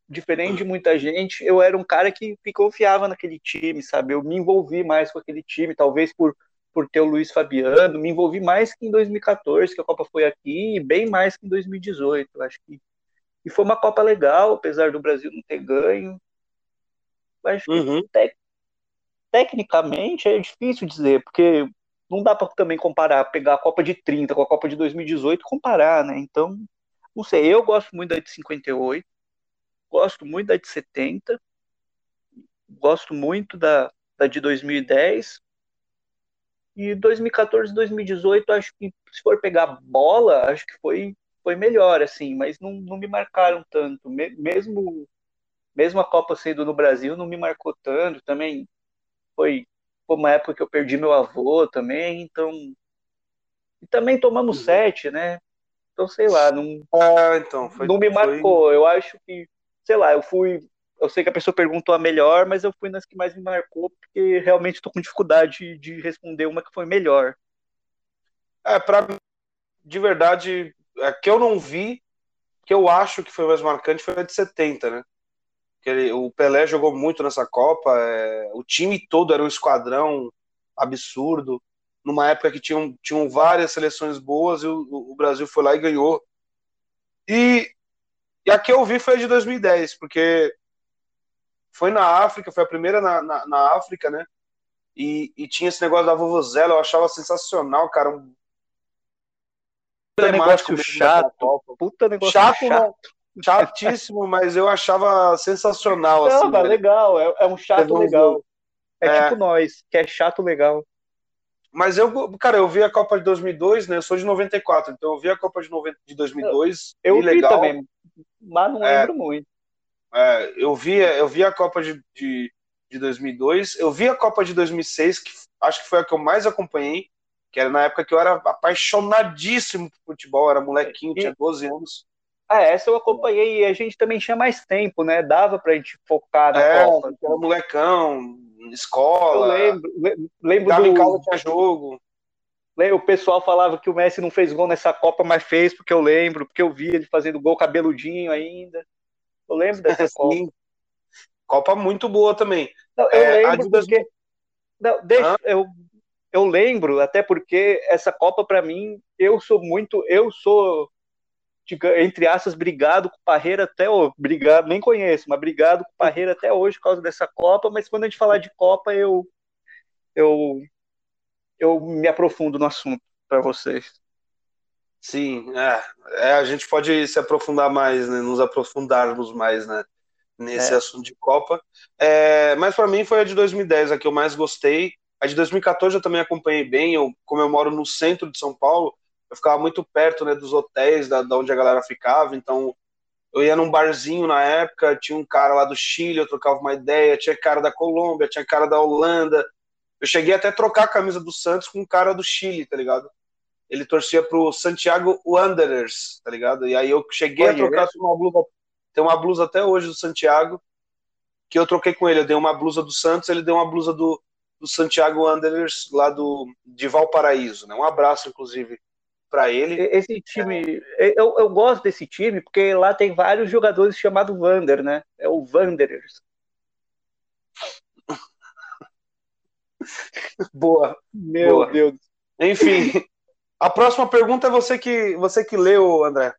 diferente de muita gente, eu era um cara que, que confiava naquele time, sabe? Eu me envolvi mais com aquele time, talvez por, por ter o Luiz Fabiano, me envolvi mais que em 2014, que a Copa foi aqui, e bem mais que em 2018. Eu acho que e foi uma Copa legal, apesar do Brasil não ter ganho. Que uhum. tecnicamente é difícil dizer, porque não dá para também comparar, pegar a Copa de 30 com a Copa de 2018 e comparar, né? Então, não sei, eu gosto muito da de 58, gosto muito da de 70, gosto muito da, da de 2010. E 2014 2018, acho que se for pegar bola, acho que foi, foi melhor, assim, mas não, não me marcaram tanto. Mesmo, mesmo a Copa sendo no Brasil, não me marcou tanto. Também foi, foi uma época que eu perdi meu avô também, então. E também tomamos uhum. sete, né? Então, sei lá, não,
ah, então, foi,
não me marcou. Foi... Eu acho que, sei lá, eu fui eu sei que a pessoa perguntou a melhor, mas eu fui nas que mais me marcou, porque realmente estou com dificuldade de responder uma que foi melhor.
É, para de verdade, a que eu não vi, que eu acho que foi mais marcante, foi a de 70, né? Que ele, o Pelé jogou muito nessa Copa, é, o time todo era um esquadrão absurdo, numa época que tinham, tinham várias seleções boas e o, o Brasil foi lá e ganhou. E, e a que eu vi foi a de 2010, porque foi na África, foi a primeira na, na, na África, né? E, e, tinha esse negócio da vovozela, eu achava sensacional, cara. Um...
Puta negócio chato. Puta negócio chato. chato.
Chatíssimo, mas eu achava sensacional. Não,
assim, mas legal, é, é, um chato legal. É, é, tipo nós, que é chato legal.
Mas eu, cara, eu vi a Copa de 2002, né? Eu sou de 94, então eu vi a Copa de, 90, de 2002.
Eu, eu vi legal. também, mas não é. lembro é, muito.
É, eu, vi, eu vi a Copa de, de, de 2002, eu vi a Copa de 2006, que acho que foi a que eu mais acompanhei, que era na época que eu era apaixonadíssimo por futebol, era molequinho, tinha 12 anos.
Ah, essa eu acompanhei e a gente também tinha mais tempo, né? Dava pra gente focar na
é,
Copa.
Era molecão, escola.
Eu lembro, lembro do...
em casa tinha jogo.
O pessoal falava que o Messi não fez gol nessa Copa, mas fez, porque eu lembro, porque eu vi ele fazendo gol cabeludinho ainda. Eu lembro dessa Copa.
Copa muito boa também.
Não, eu é, lembro porque... Não, deixa, eu, eu lembro, até porque essa Copa, para mim, eu sou muito. Eu sou, entre aspas, brigado com o Parreira até hoje. Brigado, nem conheço, mas brigado com o Parreira até hoje por causa dessa Copa. Mas quando a gente falar de Copa, eu, eu, eu me aprofundo no assunto para vocês.
Sim, é, é, a gente pode se aprofundar mais, né, nos aprofundarmos mais, né, nesse é. assunto de Copa. É, mas para mim foi a de 2010 a que eu mais gostei. A de 2014 eu também acompanhei bem. Eu, como eu moro no centro de São Paulo, eu ficava muito perto, né, dos hotéis, da, da onde a galera ficava. Então eu ia num barzinho na época, tinha um cara lá do Chile, eu trocava uma ideia, tinha cara da Colômbia, tinha cara da Holanda. Eu cheguei até a trocar a camisa do Santos com um cara do Chile, tá ligado? ele torcia pro Santiago Wanderers, tá ligado? E aí eu cheguei a trocar uma blusa, tem uma blusa até hoje do Santiago, que eu troquei com ele, eu dei uma blusa do Santos, ele deu uma blusa do, do Santiago Wanderers, lá do, de Valparaíso, né? Um abraço, inclusive, para ele.
Esse time, eu, eu gosto desse time, porque lá tem vários jogadores chamados Wander, né? É o Wanderers.
Boa.
Meu
Boa.
Deus.
Enfim, a próxima pergunta é você que, você que leu, André.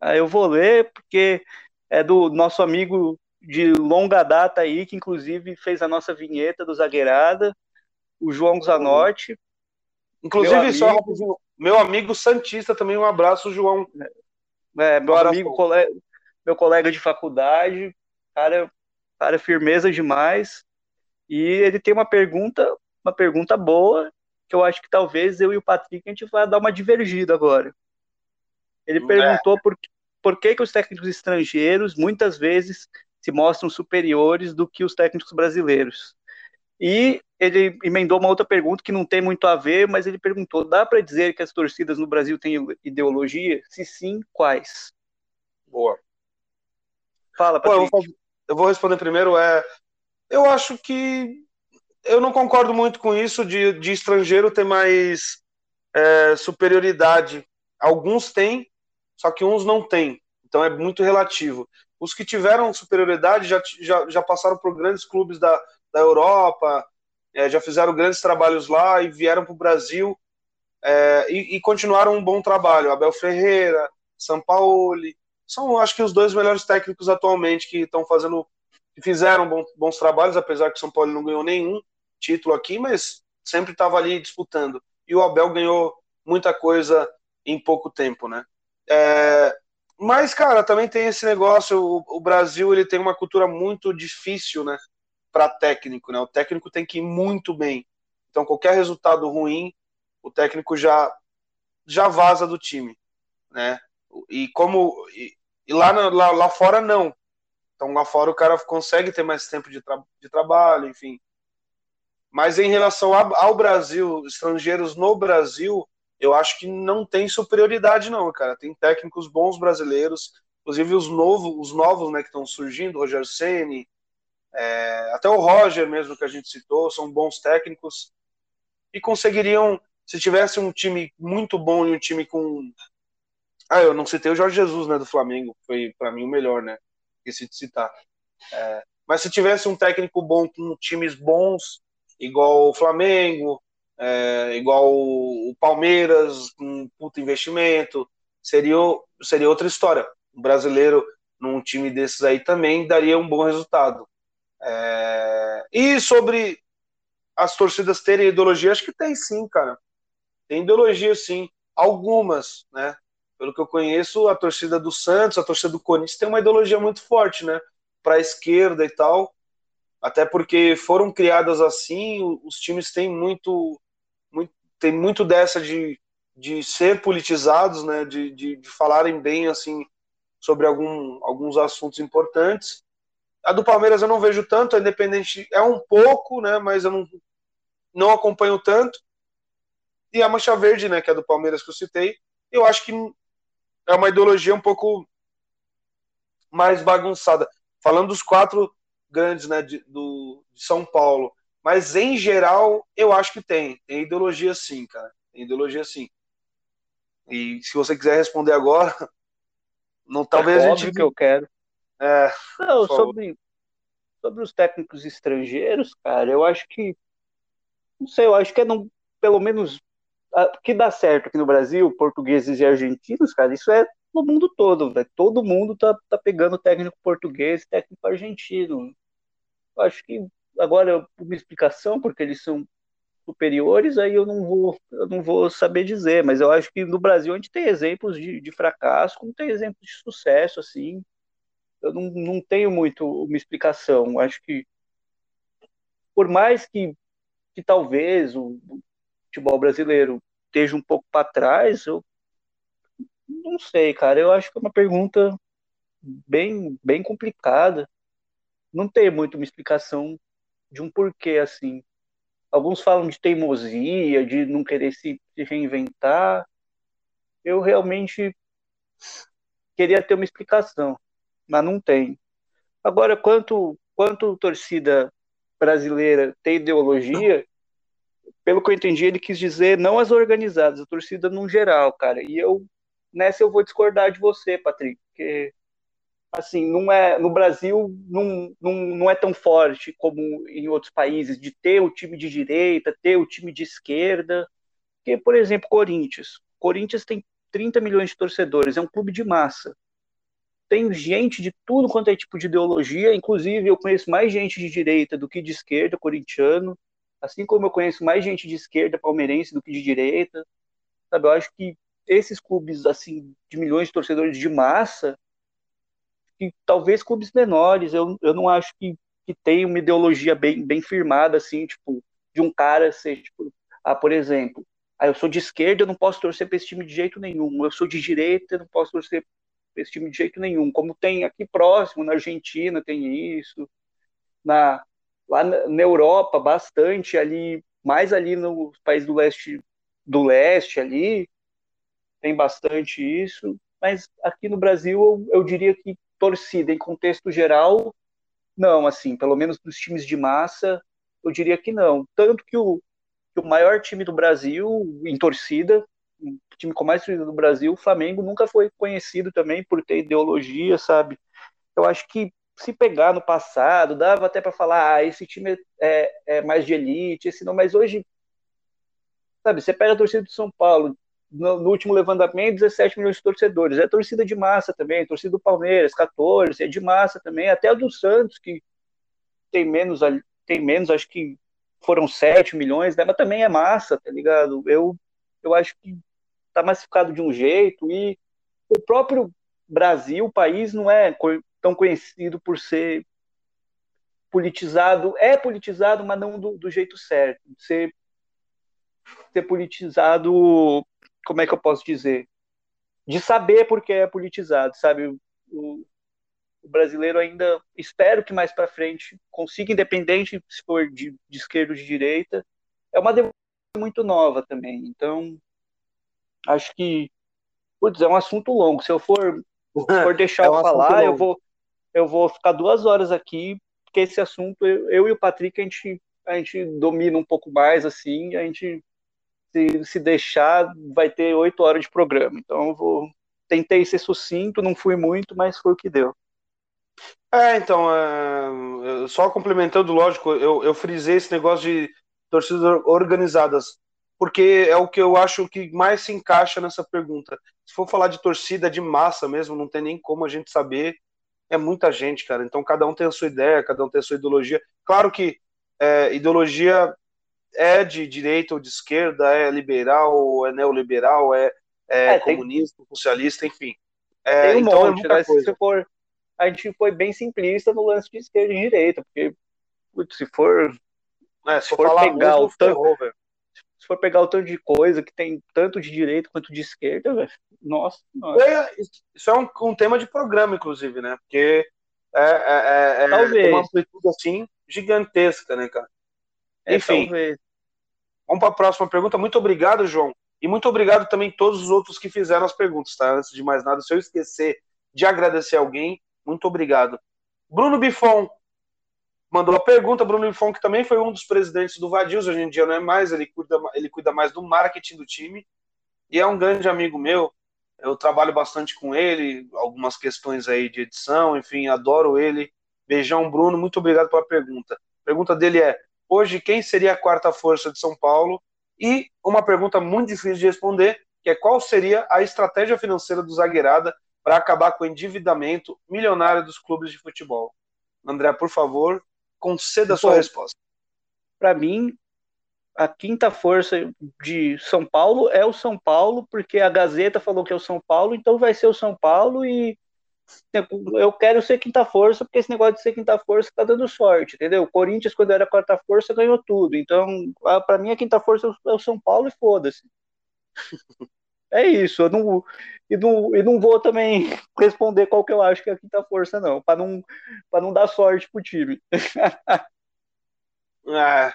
Ah, eu vou ler porque é do nosso amigo de longa data aí, que inclusive fez a nossa vinheta do Zagueirada, o João Zanotti.
Inclusive, meu só amigo, meu amigo Santista também, um abraço, João.
É, meu um amigo, colega, meu colega de faculdade, cara, cara firmeza demais. E ele tem uma pergunta, uma pergunta boa, que eu acho que talvez eu e o Patrick a gente vai dar uma divergida agora. Ele é. perguntou por, por que, que os técnicos estrangeiros muitas vezes se mostram superiores do que os técnicos brasileiros. E ele emendou uma outra pergunta que não tem muito a ver, mas ele perguntou: dá para dizer que as torcidas no Brasil têm ideologia? Se sim, quais?
Boa.
Fala, Patrick.
Eu, vou, eu vou responder primeiro. É, eu acho que eu não concordo muito com isso de, de estrangeiro ter mais é, superioridade. Alguns têm, só que uns não têm. Então é muito relativo. Os que tiveram superioridade já, já, já passaram por grandes clubes da, da Europa, é, já fizeram grandes trabalhos lá e vieram para o Brasil é, e, e, continuaram um bom trabalho. Abel Ferreira, Sampaoli, são acho que os dois melhores técnicos atualmente que estão fazendo que fizeram bons, bons trabalhos, apesar que o São Paulo não ganhou nenhum título aqui, mas sempre estava ali disputando. E o Abel ganhou muita coisa em pouco tempo, né? É, mas, cara, também tem esse negócio, o, o, Brasil ele tem uma cultura muito difícil, né, para técnico, né? O técnico tem que ir muito bem. Então, qualquer resultado ruim, o técnico já já vaza do time, né? E como e, e lá, lá, lá fora não. Então lá fora o cara consegue ter mais tempo de, tra de trabalho, enfim. Mas em relação a, ao Brasil, estrangeiros no Brasil, eu acho que não tem superioridade não, cara. Tem técnicos bons brasileiros, inclusive os novos, os novos, né, que estão surgindo, Roger Ceni, é, até o Roger mesmo que a gente citou, são bons técnicos e conseguiriam, se tivesse um time muito bom e um time com ah, eu não citei o Jorge Jesus, né, do Flamengo, foi para mim o melhor, né? Esqueci de citar. É, mas se tivesse um técnico bom com times bons, igual o Flamengo, é, igual o Palmeiras, um puto investimento, seria, seria outra história. Um brasileiro num time desses aí também daria um bom resultado. É, e sobre as torcidas terem ideologia, acho que tem sim, cara. Tem ideologia sim. Algumas, né? pelo que eu conheço, a torcida do Santos, a torcida do Corinthians tem uma ideologia muito forte, né? Para a esquerda e tal. Até porque foram criadas assim, os times têm muito, muito tem muito dessa de, de ser politizados, né? De, de, de falarem bem assim sobre algum, alguns assuntos importantes. A do Palmeiras eu não vejo tanto, a Independente é um pouco, né? Mas eu não, não acompanho tanto. E a Mancha Verde, né? Que é do Palmeiras que eu citei, eu acho que é uma ideologia um pouco mais bagunçada. Falando dos quatro grandes né, de, do, de São Paulo. Mas, em geral, eu acho que tem. Tem ideologia sim, cara. Tem ideologia sim. E se você quiser responder agora, não talvez
é
a
gente... que eu quero. É, não, sobre, sobre os técnicos estrangeiros, cara, eu acho que. Não sei, eu acho que é não, pelo menos que dá certo aqui no Brasil, portugueses e argentinos, cara, isso é no mundo todo, velho. Todo mundo tá, tá pegando técnico português, técnico argentino. Acho que agora uma explicação, porque eles são superiores, aí eu não vou, eu não vou saber dizer, mas eu acho que no Brasil a gente tem exemplos de, de fracasso, como tem exemplos de sucesso, assim. Eu não, não tenho muito uma explicação. Acho que por mais que, que talvez o, futebol brasileiro esteja um pouco para trás, eu não sei, cara. Eu acho que é uma pergunta bem, bem complicada. Não tem muito uma explicação de um porquê assim. Alguns falam de teimosia, de não querer se, se reinventar. Eu realmente queria ter uma explicação, mas não tem. Agora, quanto quanto torcida brasileira tem ideologia, pelo que eu entendi, ele quis dizer não as organizadas, a torcida no geral, cara. E eu nessa eu vou discordar de você, Patrick, porque assim, não é no Brasil não, não, não é tão forte como em outros países de ter o time de direita, ter o time de esquerda. Porque, por exemplo, Corinthians. Corinthians tem 30 milhões de torcedores, é um clube de massa. Tem gente de tudo quanto é tipo de ideologia, inclusive eu conheço mais gente de direita do que de esquerda, corintiano. Assim como eu conheço mais gente de esquerda palmeirense do que de direita, sabe? Eu acho que esses clubes assim de milhões de torcedores de massa, que talvez clubes menores, eu, eu não acho que, que tem uma ideologia bem, bem firmada assim, tipo, de um cara ser tipo, ah, por exemplo, ah, eu sou de esquerda, eu não posso torcer para esse time de jeito nenhum. Eu sou de direita, eu não posso torcer para esse time de jeito nenhum. Como tem aqui próximo, na Argentina, tem isso. Na, lá na Europa bastante ali, mais ali nos países do leste do leste ali tem bastante isso, mas aqui no Brasil eu, eu diria que torcida em contexto geral não, assim, pelo menos dos times de massa, eu diria que não. Tanto que o, que o maior time do Brasil em torcida, o time com mais torcida do Brasil, o Flamengo, nunca foi conhecido também por ter ideologia, sabe? Eu acho que se pegar no passado, dava até para falar, ah, esse time é, é, mais de elite, esse não, mas hoje, sabe, você pega a torcida do São Paulo, no, no, último levantamento, 17 milhões de torcedores, é torcida de massa também, torcida do Palmeiras, 14, é de massa também, até a do Santos, que, tem menos, tem menos, acho que foram 7 milhões, né? Mas também é massa, tá ligado? Eu, eu acho que tá massificado de um jeito e o próprio Brasil, o país, não é tão conhecido por ser politizado. É politizado, mas não do, do jeito certo. Ser, ser politizado, como é que eu posso dizer? De saber porque é politizado, sabe? O, o brasileiro ainda, espero que mais para frente consiga, independente se for de, de esquerda ou de direita, é uma democracia muito nova também. Então, acho que, putz, é um assunto longo. Se eu for, se for deixar é um eu falar, eu vou, eu vou ficar duas horas aqui, porque esse assunto, eu, eu e o Patrick, a gente, a gente domina um pouco mais, assim, a gente, se, se deixar, vai ter oito horas de programa. Então, eu vou, tentei ser sucinto, não fui muito, mas foi o que deu.
É, então, é, só complementando, lógico, eu, eu frisei esse negócio de torcidas organizadas, porque é o que eu acho que mais se encaixa nessa pergunta. Se for falar de torcida de massa mesmo, não tem nem como a gente saber, é muita gente, cara. Então, cada um tem a sua ideia, cada um tem a sua ideologia. Claro que é, ideologia é de direita ou de esquerda, é liberal, é neoliberal, é, é, é comunista, tem... socialista, enfim.
É, tem um então é monte, né? Se for a gente foi bem simplista no lance de esquerda e direita, porque putz, se for,
é, se, for pegar o tanto,
se for pegar o tanto de coisa que tem tanto de direita quanto de esquerda, véio, nossa, nossa.
É, isso é um, um, tema de programa, inclusive, né? Porque é, é, é, é uma amplitude assim gigantesca, né, cara? É, Enfim, talvez. vamos para a próxima pergunta. Muito obrigado, João. E muito obrigado também a todos os outros que fizeram as perguntas, tá? Antes de mais nada, se eu esquecer de agradecer alguém, muito obrigado. Bruno Bifon mandou a pergunta. Bruno Bifon, que também foi um dos presidentes do Vadios, hoje em dia não é mais, ele cuida, ele cuida mais do marketing do time. E é um grande amigo meu. Eu trabalho bastante com ele, algumas questões aí de edição, enfim, adoro ele. Beijão, Bruno, muito obrigado pela pergunta. A pergunta dele é: hoje quem seria a quarta força de São Paulo? E uma pergunta muito difícil de responder, que é qual seria a estratégia financeira do Zagueirada para acabar com o endividamento milionário dos clubes de futebol. André, por favor, conceda a sua Bom, resposta.
Para mim, a quinta força de São Paulo é o São Paulo, porque a Gazeta falou que é o São Paulo, então vai ser o São Paulo e eu quero ser quinta força, porque esse negócio de ser quinta força tá dando sorte, entendeu? O Corinthians, quando era quarta força, ganhou tudo. Então, para mim, a quinta força é o São Paulo e foda-se. É isso, eu não, e não, e não vou também responder qual que eu acho que é a quinta força, não, para não, não dar sorte pro time.
é.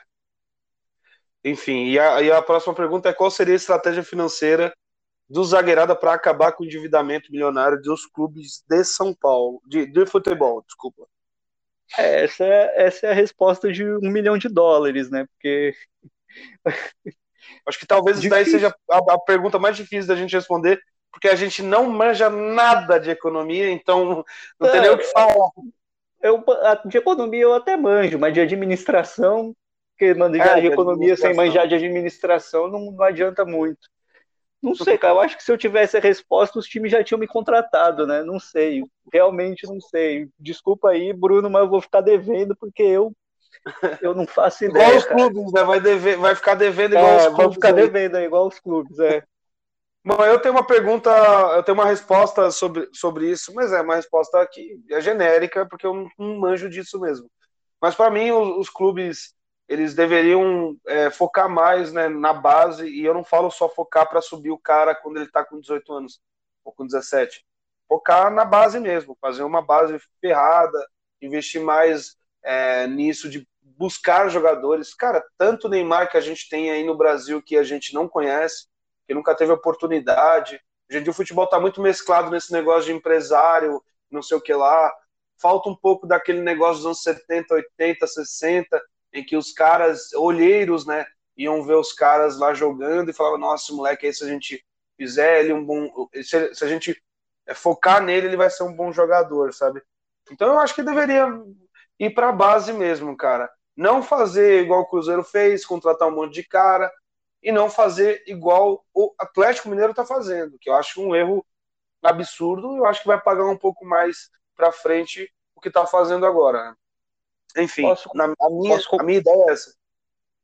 Enfim, e a, e a próxima pergunta é qual seria a estratégia financeira do Zagueirada para acabar com o endividamento milionário dos clubes de São Paulo, de, de futebol, desculpa.
É, essa, é, essa é a resposta de um milhão de dólares, né? Porque
Acho que talvez isso daí seja a, a, pergunta mais difícil da gente responder, porque a gente não manja nada de economia, então não é, tem nem o que falar.
Eu, de economia eu até manjo, mas de administração, porque manjar é, de economia sem manjar de administração não, não adianta muito. Não sei, cara. Eu acho que se eu tivesse a resposta, os times já tinham me contratado, né? Não sei. Realmente não sei. Desculpa aí, Bruno, mas eu vou ficar devendo porque eu eu não faço ideia.
Igual os clubes, né? Vai, dever, vai ficar devendo igual é, os clubes.
Vai ficar aí. devendo igual os clubes, é.
Bom, eu tenho uma pergunta, eu tenho uma resposta sobre, sobre isso, mas é uma resposta que é genérica, porque eu não, não manjo disso mesmo. Mas para mim, os, os, clubes eles deveriam é, focar mais né, na base, e eu não falo só focar para subir o cara quando ele está com 18 anos ou com 17. Focar na base mesmo, fazer uma base ferrada, investir mais é, nisso de buscar jogadores. Cara, tanto Neymar que a gente tem aí no Brasil que a gente não conhece, que nunca teve oportunidade. Hoje em dia o futebol está muito mesclado nesse negócio de empresário, não sei o que lá. Falta um pouco daquele negócio dos anos 70, 80, 60, em que os caras, olheiros, né, iam ver os caras lá jogando e falavam, nossa, moleque, aí se a gente fizer ele um bom. Se, se a gente focar nele, ele vai ser um bom jogador, sabe? Então eu acho que deveria ir para a base mesmo, cara. Não fazer igual o Cruzeiro fez, contratar um monte de cara, e não fazer igual o Atlético Mineiro está fazendo, que eu acho um erro absurdo. Eu acho que vai pagar um pouco mais para frente o que está fazendo agora. Enfim, posso, na, a, minha, posso, a minha ideia é essa.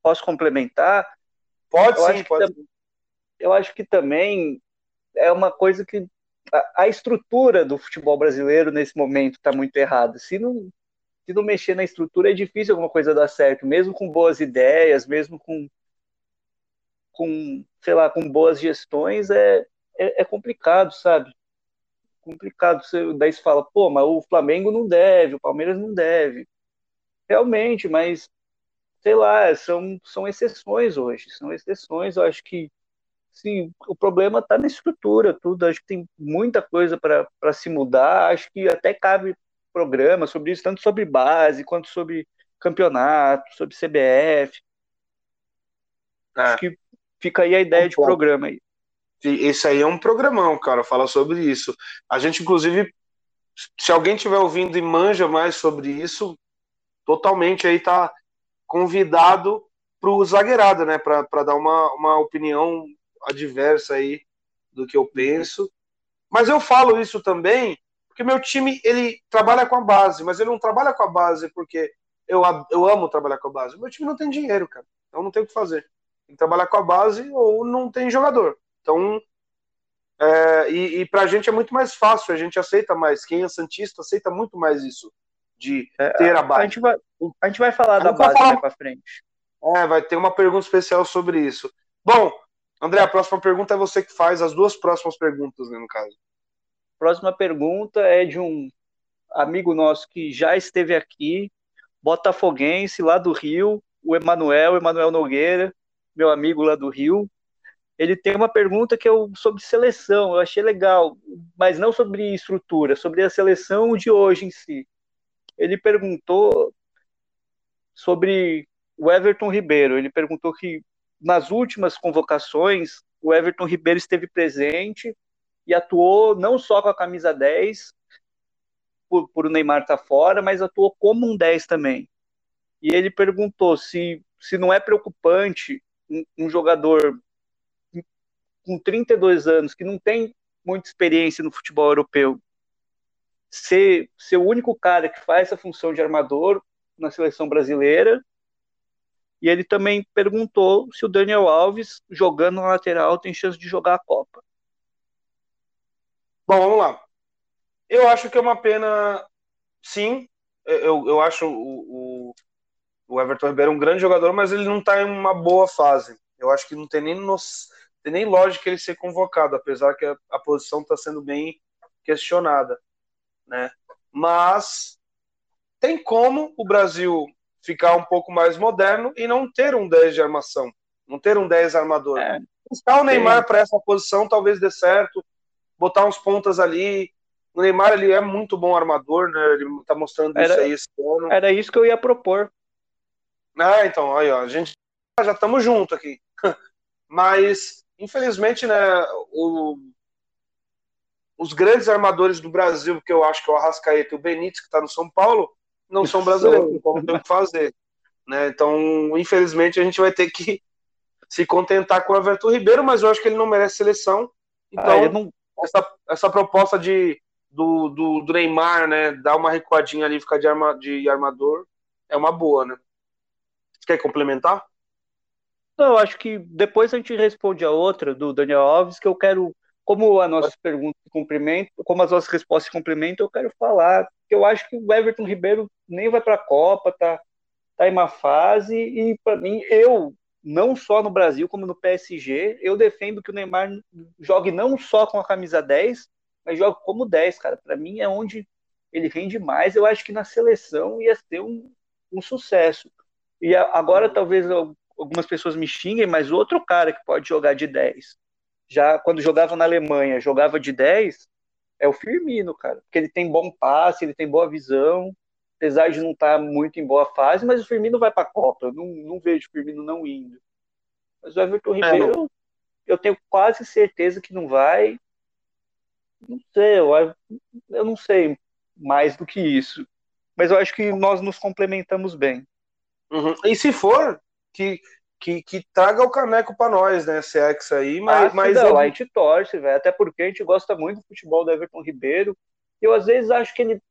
Posso complementar?
Pode eu sim, pode.
Eu acho que também é uma coisa que a, a estrutura do futebol brasileiro nesse momento está muito errada. Se não, se não mexer na estrutura, é difícil alguma coisa dar certo, mesmo com boas ideias, mesmo com, com sei lá, com boas gestões, é, é, é complicado, sabe? Complicado. Você, daí você fala, pô, mas o Flamengo não deve, o Palmeiras não deve. Realmente, mas sei lá, são, são exceções hoje, são exceções. Eu acho que sim, o problema está na estrutura, tudo. Acho que tem muita coisa para se mudar. Acho que até cabe programa sobre isso, tanto sobre base quanto sobre campeonato, sobre CBF. É. Acho que fica aí a ideia de programa aí.
Esse aí é um programão, cara, falar sobre isso. A gente, inclusive, se alguém estiver ouvindo e manja mais sobre isso, totalmente aí tá convidado para o zagueirado, né? Para dar uma, uma opinião adversa aí do que eu penso. Mas eu falo isso também porque meu time ele trabalha com a base, mas ele não trabalha com a base porque eu, eu amo trabalhar com a base. Meu time não tem dinheiro, cara. Então não tem o que fazer. Tem que trabalhar com a base ou não tem jogador. Então, é, e, e pra gente é muito mais fácil, a gente aceita mais. Quem é Santista aceita muito mais isso, de é, ter a base.
A gente vai, a gente vai falar da base falar... pra frente.
É, vai ter uma pergunta especial sobre isso. Bom, André, a próxima pergunta é você que faz as duas próximas perguntas, né, no caso.
Próxima pergunta é de um amigo nosso que já esteve aqui, botafoguense lá do Rio, o Emanuel, Emanuel Nogueira, meu amigo lá do Rio. Ele tem uma pergunta que é sobre seleção, eu achei legal, mas não sobre estrutura, sobre a seleção de hoje em si. Ele perguntou sobre o Everton Ribeiro. Ele perguntou que nas últimas convocações o Everton Ribeiro esteve presente e atuou não só com a camisa 10, por, por o Neymar estar tá fora, mas atuou como um 10 também. E ele perguntou se, se não é preocupante um, um jogador com 32 anos, que não tem muita experiência no futebol europeu, ser, ser o único cara que faz essa função de armador na seleção brasileira. E ele também perguntou se o Daniel Alves, jogando na lateral, tem chance de jogar a Copa.
Bom, vamos lá. Eu acho que é uma pena, sim. Eu, eu acho o, o, o Everton Ribeiro um grande jogador, mas ele não está em uma boa fase. Eu acho que não tem nem, no, tem nem lógica ele ser convocado, apesar que a, a posição está sendo bem questionada. Né? Mas tem como o Brasil ficar um pouco mais moderno e não ter um 10 de armação, não ter um 10 armador. É, o Neymar para essa posição talvez dê certo, botar uns pontas ali. O Neymar ele é muito bom armador, né? Ele tá mostrando
era,
isso aí esse
ano. Era isso que eu ia propor.
Ah, então, aí, ó, a gente já estamos junto aqui. Mas, infelizmente, né, o, os grandes armadores do Brasil, que eu acho que é o Arrascaeta e o Benítez, que está no São Paulo, não são brasileiros, como tem que fazer. Né? Então, infelizmente, a gente vai ter que se contentar com o Everton Ribeiro, mas eu acho que ele não merece seleção. Então, ah, não, essa, essa proposta de, do, do, do, Neymar, né, dar uma recuadinha ali, ficar de, arma, de armador, é uma boa, né? Você quer complementar?
Não, eu acho que depois a gente responde a outra do Daniel Alves, que eu quero, como a nossa pergunta cumprimento, como as nossas respostas se complementam, eu quero falar que eu acho que o Everton Ribeiro nem vai para a Copa, tá, tá em uma fase, e para mim, eu não só no Brasil, como no PSG. Eu defendo que o Neymar jogue não só com a camisa 10, mas jogue como 10, cara. Para mim é onde ele rende mais. Eu acho que na seleção ia ser um, um sucesso. E agora talvez algumas pessoas me xinguem, mas outro cara que pode jogar de 10, já quando jogava na Alemanha, jogava de 10, é o Firmino, cara. Porque ele tem bom passe, ele tem boa visão, apesar de não estar tá muito em boa fase, mas o Firmino vai para a Copa. Eu não, não vejo o Firmino não indo. Mas o Everton é, Ribeiro, não. eu tenho quase certeza que não vai. Não sei, eu, eu não sei mais do que isso. Mas eu acho que nós nos complementamos bem.
Uhum. E se for, que, que, que traga o caneco para nós, né? Se é isso aí, mas. Ah, mas
não, eu... a gente torce, velho. Até porque a gente gosta muito do futebol do Everton Ribeiro. Eu às vezes acho que ele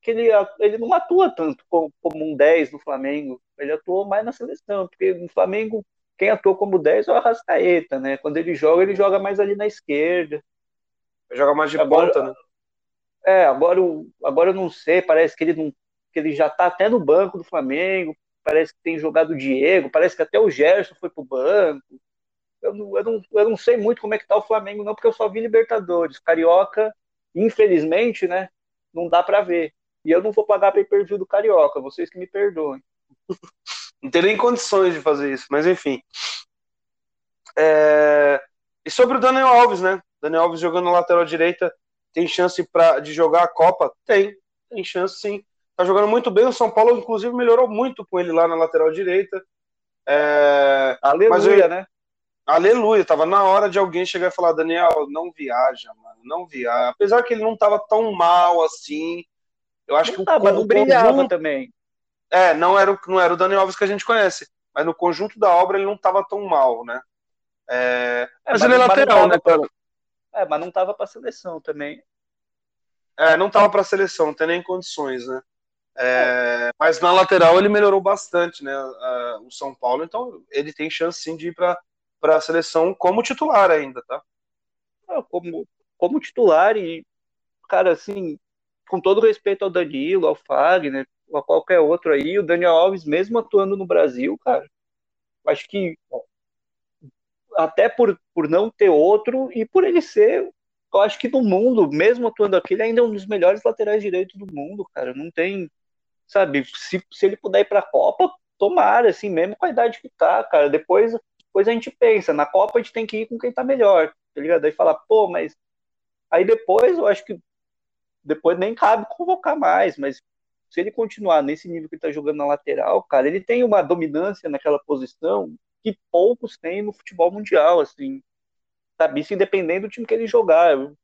que ele, ele não atua tanto como, como um 10 no Flamengo. Ele atuou mais na seleção, porque no Flamengo quem atuou como 10 é o Arrascaeta, né? Quando ele joga, ele joga mais ali na esquerda.
Joga mais de agora, ponta, né?
É, agora, agora eu não sei, parece que ele, não, que ele já tá até no banco do Flamengo, parece que tem jogado o Diego, parece que até o Gerson foi pro banco. Eu não, eu, não, eu não sei muito como é que tá o Flamengo, não, porque eu só vi Libertadores. Carioca, infelizmente, né? Não dá para ver. E eu não vou pagar pay per view do Carioca, vocês que me perdoem.
não tem nem condições de fazer isso, mas enfim. É... E sobre o Daniel Alves, né? Daniel Alves jogando lateral direita, tem chance pra, de jogar a Copa? Tem, tem chance sim. Tá jogando muito bem. O São Paulo, inclusive, melhorou muito com ele lá na lateral direita. É...
Aleluia, eu... né?
Aleluia. Tava na hora de alguém chegar e falar: Daniel, não viaja, mano, não viaja. Apesar que ele não tava tão mal assim. Eu acho não que
o, tava, não brilhava conjunto... também.
É, não era, não era o Daniel Alves que a gente conhece. Mas no conjunto da obra ele não tava tão mal, né? É...
É, mas, mas, ele é lateral, né, cara? É, mas não tava pra seleção também.
É, não tava pra seleção, não tem nem condições, né? É, mas na lateral ele melhorou bastante, né? o São Paulo, então ele tem chance sim de ir para a seleção como titular ainda, tá?
É, como, como titular e, cara, assim, com todo respeito ao Danilo, ao Fagner, a qualquer outro aí, o Daniel Alves, mesmo atuando no Brasil, cara, acho que até por, por não ter outro e por ele ser, eu acho que no mundo, mesmo atuando aqui, ele ainda é um dos melhores laterais direitos do mundo, cara. Não tem, sabe, se, se ele puder ir pra Copa, tomara, assim, mesmo com a idade que tá, cara. Depois, depois a gente pensa, na Copa a gente tem que ir com quem tá melhor, tá ligado? Aí fala, pô, mas. Aí depois eu acho que depois nem cabe convocar mais, mas se ele continuar nesse nível que ele tá jogando na lateral, cara, ele tem uma dominância naquela posição que poucos têm no futebol mundial, assim. Sabe? Isso independente do time que ele jogar. Eu,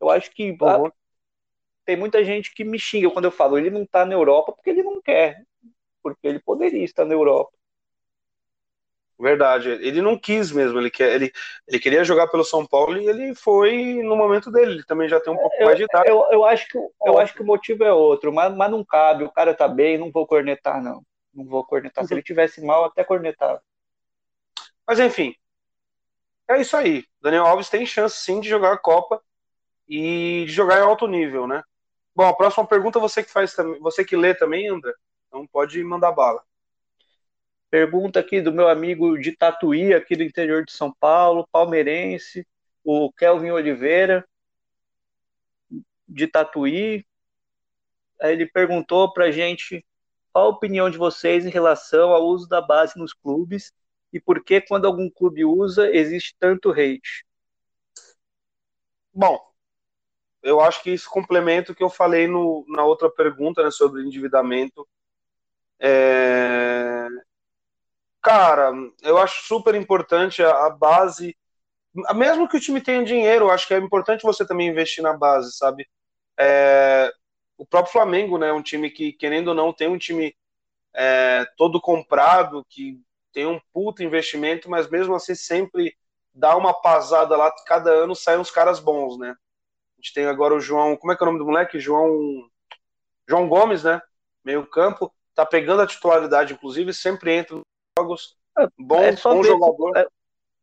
eu acho que uhum tem muita gente que me xinga. Quando eu falo ele não está na Europa porque ele não quer, porque ele poderia estar na Europa.
Verdade, ele não quis mesmo, ele, quer, ele, ele queria jogar pelo São Paulo e ele foi no momento dele, ele também já tem um pouco
eu,
mais de idade.
Eu, eu, acho que, eu acho que o motivo é outro, mas, mas não cabe, o cara tá bem, não vou cornetar não, não vou cornetar, se ele tivesse mal até cornetar.
Mas enfim, é isso aí, Daniel Alves tem chance sim de jogar a Copa e de jogar em alto nível, né? Bom, a próxima pergunta você que faz também, você que lê também, André. Então pode mandar bala.
Pergunta aqui do meu amigo de Tatuí, aqui do interior de São Paulo, palmeirense, o Kelvin Oliveira, de Tatuí. Ele perguntou pra gente qual a opinião de vocês em relação ao uso da base nos clubes e por que quando algum clube usa existe tanto hate.
Bom, eu acho que isso complementa o que eu falei no, na outra pergunta, né, sobre endividamento. É... Cara, eu acho super importante a, a, base, mesmo que o time tenha dinheiro, eu acho que é importante você também investir na base, sabe? É... O próprio Flamengo, né, um time que, querendo ou não, tem um time é, todo comprado, que tem um puto investimento, mas mesmo assim sempre dá uma pasada lá, cada ano saem uns caras bons, né? A gente tem agora o João, como é que é o nome do moleque? João João Gomes, né? Meio campo, tá pegando a titularidade, inclusive, sempre entra nos jogos. É, bom, é bom ver, jogador.
É,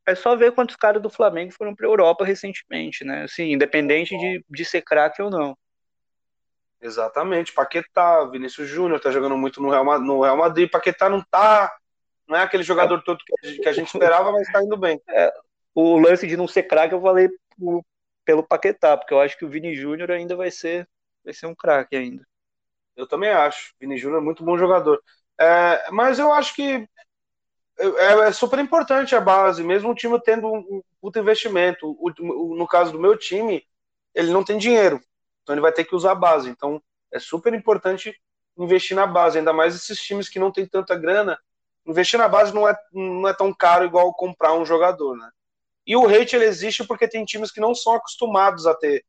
é, só ver quantos caras do Flamengo foram para Europa recentemente, né? Assim, independente de, de ser craque ou não.
Exatamente. Paquetá, Vinícius Júnior tá jogando muito no Real, no Real Madrid. Paquetá não tá. Não é aquele jogador todo que a gente, que a gente esperava, mas tá indo bem.
É, o lance de não ser craque eu falei pelo Paquetá, porque eu acho que o Vini Júnior ainda vai ser, vai ser um craque ainda.
Eu também acho. Vini Júnior é muito bom jogador. É, mas eu acho que é, é, super importante a base, mesmo o time tendo um puto investimento. O, o, no caso do meu time, ele não tem dinheiro, então ele vai ter que usar a base. Então é super importante investir na base, ainda mais esses times que não tem tanta grana. Investir na base não é, não é tão caro igual comprar um jogador, né? E o hate ele existe porque tem times que não são acostumados a ter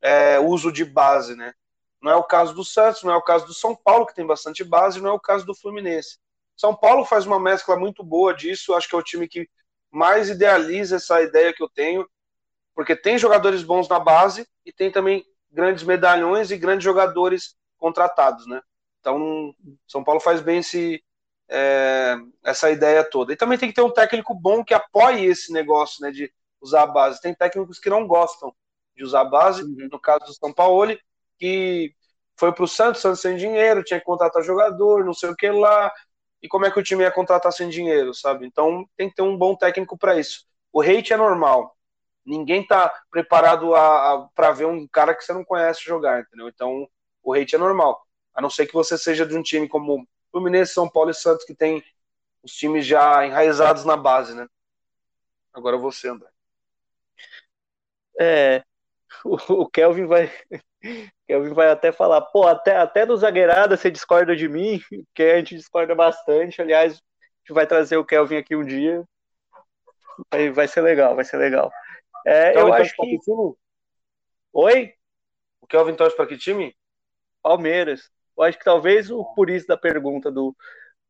é, uso de base, né? Não é o caso do Santos, não é o caso do São Paulo, que tem bastante base, não é o caso do Fluminense. São Paulo faz uma mescla muito boa disso, acho que é o time que mais idealiza essa ideia que eu tenho, porque tem jogadores bons na base e tem também grandes medalhões e grandes jogadores contratados, né? Então, São Paulo faz bem esse, é, essa ideia toda. E também tem que ter um técnico bom que apoie esse negócio, né, de usar a base. Tem técnicos que não gostam de usar a base, uhum. no caso do São Paulo, que foi para o Santos, Santos sem dinheiro, tinha que contratar jogador, não sei o que lá, e como é que o time ia contratar sem dinheiro, sabe? Então tem que ter um bom técnico para isso. O hate é normal. Ninguém tá preparado a, a para ver um cara que você não conhece jogar, entendeu? Então o hate é normal. A não ser que você seja de um time como Fluminense, São Paulo e Santos, que tem os times já enraizados na base, né? Agora você, André.
É, o, Kelvin vai Kelvin vai até falar, pô, até, até no zagueirada você discorda de mim, que a gente discorda bastante. Aliás, a gente vai trazer o Kelvin aqui um dia. Vai, vai ser legal, vai ser legal. É, eu acho que. que Oi?
O Kelvin torce para que time?
Palmeiras. Eu acho que talvez o por isso da pergunta do,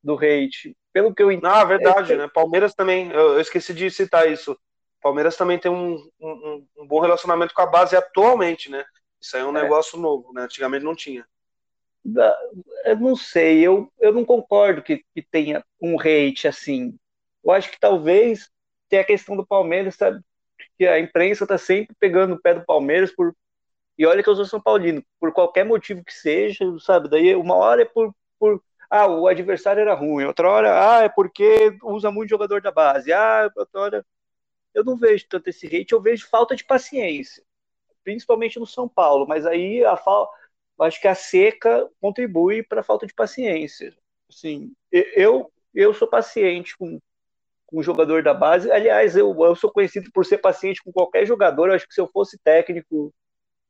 do hate. Pelo que eu
entendo. Ah, verdade, é... né? Palmeiras também. Eu, eu, esqueci de citar isso. Palmeiras também tem um, um, um, bom relacionamento com a base atualmente, né? Isso aí é um é. negócio novo, né? Antigamente não tinha.
Eu não sei, eu, eu não concordo que, que tenha um hate assim. Eu acho que talvez tenha a questão do Palmeiras, sabe? Que a imprensa tá sempre pegando o pé do Palmeiras por. E olha que eu sou São Paulino, por qualquer motivo que seja, sabe? Daí uma hora é por, por ah, o adversário era ruim, outra hora, ah, é porque usa muito jogador da base, ah, outra hora. Eu não vejo tanto esse hate, eu vejo falta de paciência principalmente no São Paulo, mas aí a falta acho que a seca contribui para a falta de paciência. Assim, eu eu sou paciente com, com o jogador da base. Aliás, eu, eu sou conhecido por ser paciente com qualquer jogador. Eu acho que se eu fosse técnico,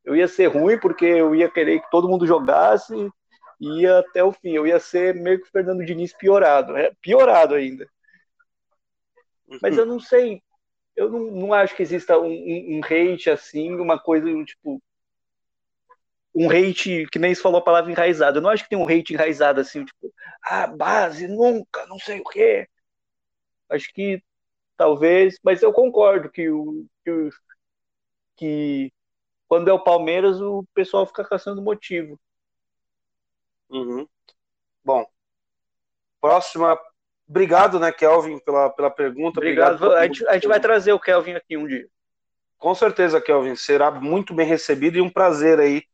eu ia ser ruim, porque eu ia querer que todo mundo jogasse e ia até o fim. Eu ia ser meio que o Fernando Diniz piorado, é piorado ainda. Mas eu não sei eu não, não acho que exista um, um, um, hate assim, uma coisa tipo. Um hate, que nem se falou a palavra enraizado. Eu não acho que tem um hate enraizado assim, tipo, ah, base, nunca, não sei o quê. Acho que talvez, mas eu concordo que o, que, quando é o Palmeiras o pessoal fica caçando motivo.
Uhum. Bom, próxima Obrigado, né, Kelvin, pela, pela pergunta.
Obrigado. Obrigado a, gente, a gente vai trazer o Kelvin aqui um dia.
Com certeza, Kelvin. Será muito bem recebido e um prazer aí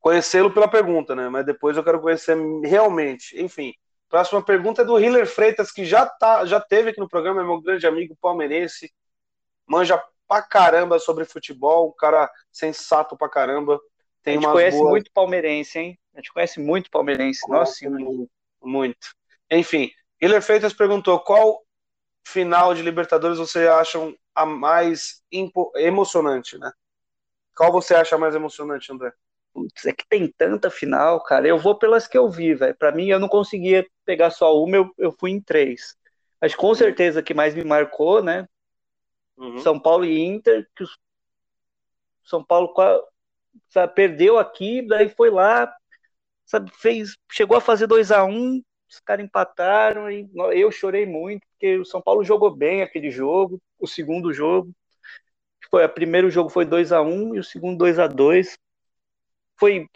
conhecê-lo pela pergunta, né? Mas depois eu quero conhecer realmente. Enfim, próxima pergunta é do Hiller Freitas, que já, tá, já teve aqui no programa, é meu grande amigo palmeirense. Manja pra caramba sobre futebol, um cara sensato pra caramba.
Tem a gente conhece boas... muito palmeirense, hein? A gente conhece muito palmeirense. Nossa,
muito. muito. Enfim, Hiller Freitas perguntou qual final de Libertadores você acham a mais emocionante, né? Qual você acha mais emocionante, André?
Putz, é que tem tanta final, cara. Eu vou pelas que eu vi, velho. Pra mim, eu não conseguia pegar só uma, eu, eu fui em três. Mas com certeza que mais me marcou, né? Uhum. São Paulo e Inter, que os São Paulo sabe, perdeu aqui, daí foi lá, sabe, fez, chegou a fazer 2 a 1 um, os caras empataram e eu chorei muito, porque o São Paulo jogou bem aquele jogo, o segundo jogo. Foi, o primeiro jogo foi 2 a 1 e o segundo 2 a 2 Foi,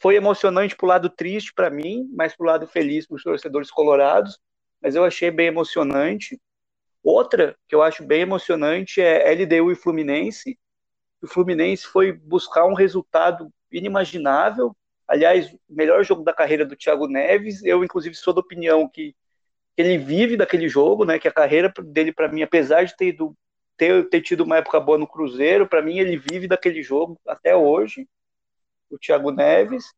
foi emocionante pro lado triste para mim, mas pro lado feliz para os torcedores colorados. Mas eu achei bem emocionante. Outra que eu acho bem emocionante é LDU e Fluminense. O Fluminense foi buscar um resultado inimaginável, Aliás, o melhor jogo da carreira do Thiago Neves, eu inclusive sou da opinião que ele vive daquele jogo, né? Que a carreira dele, para mim, apesar de ter, ido, ter, ter tido uma época boa no Cruzeiro, para mim ele vive daquele jogo até hoje. O Thiago Neves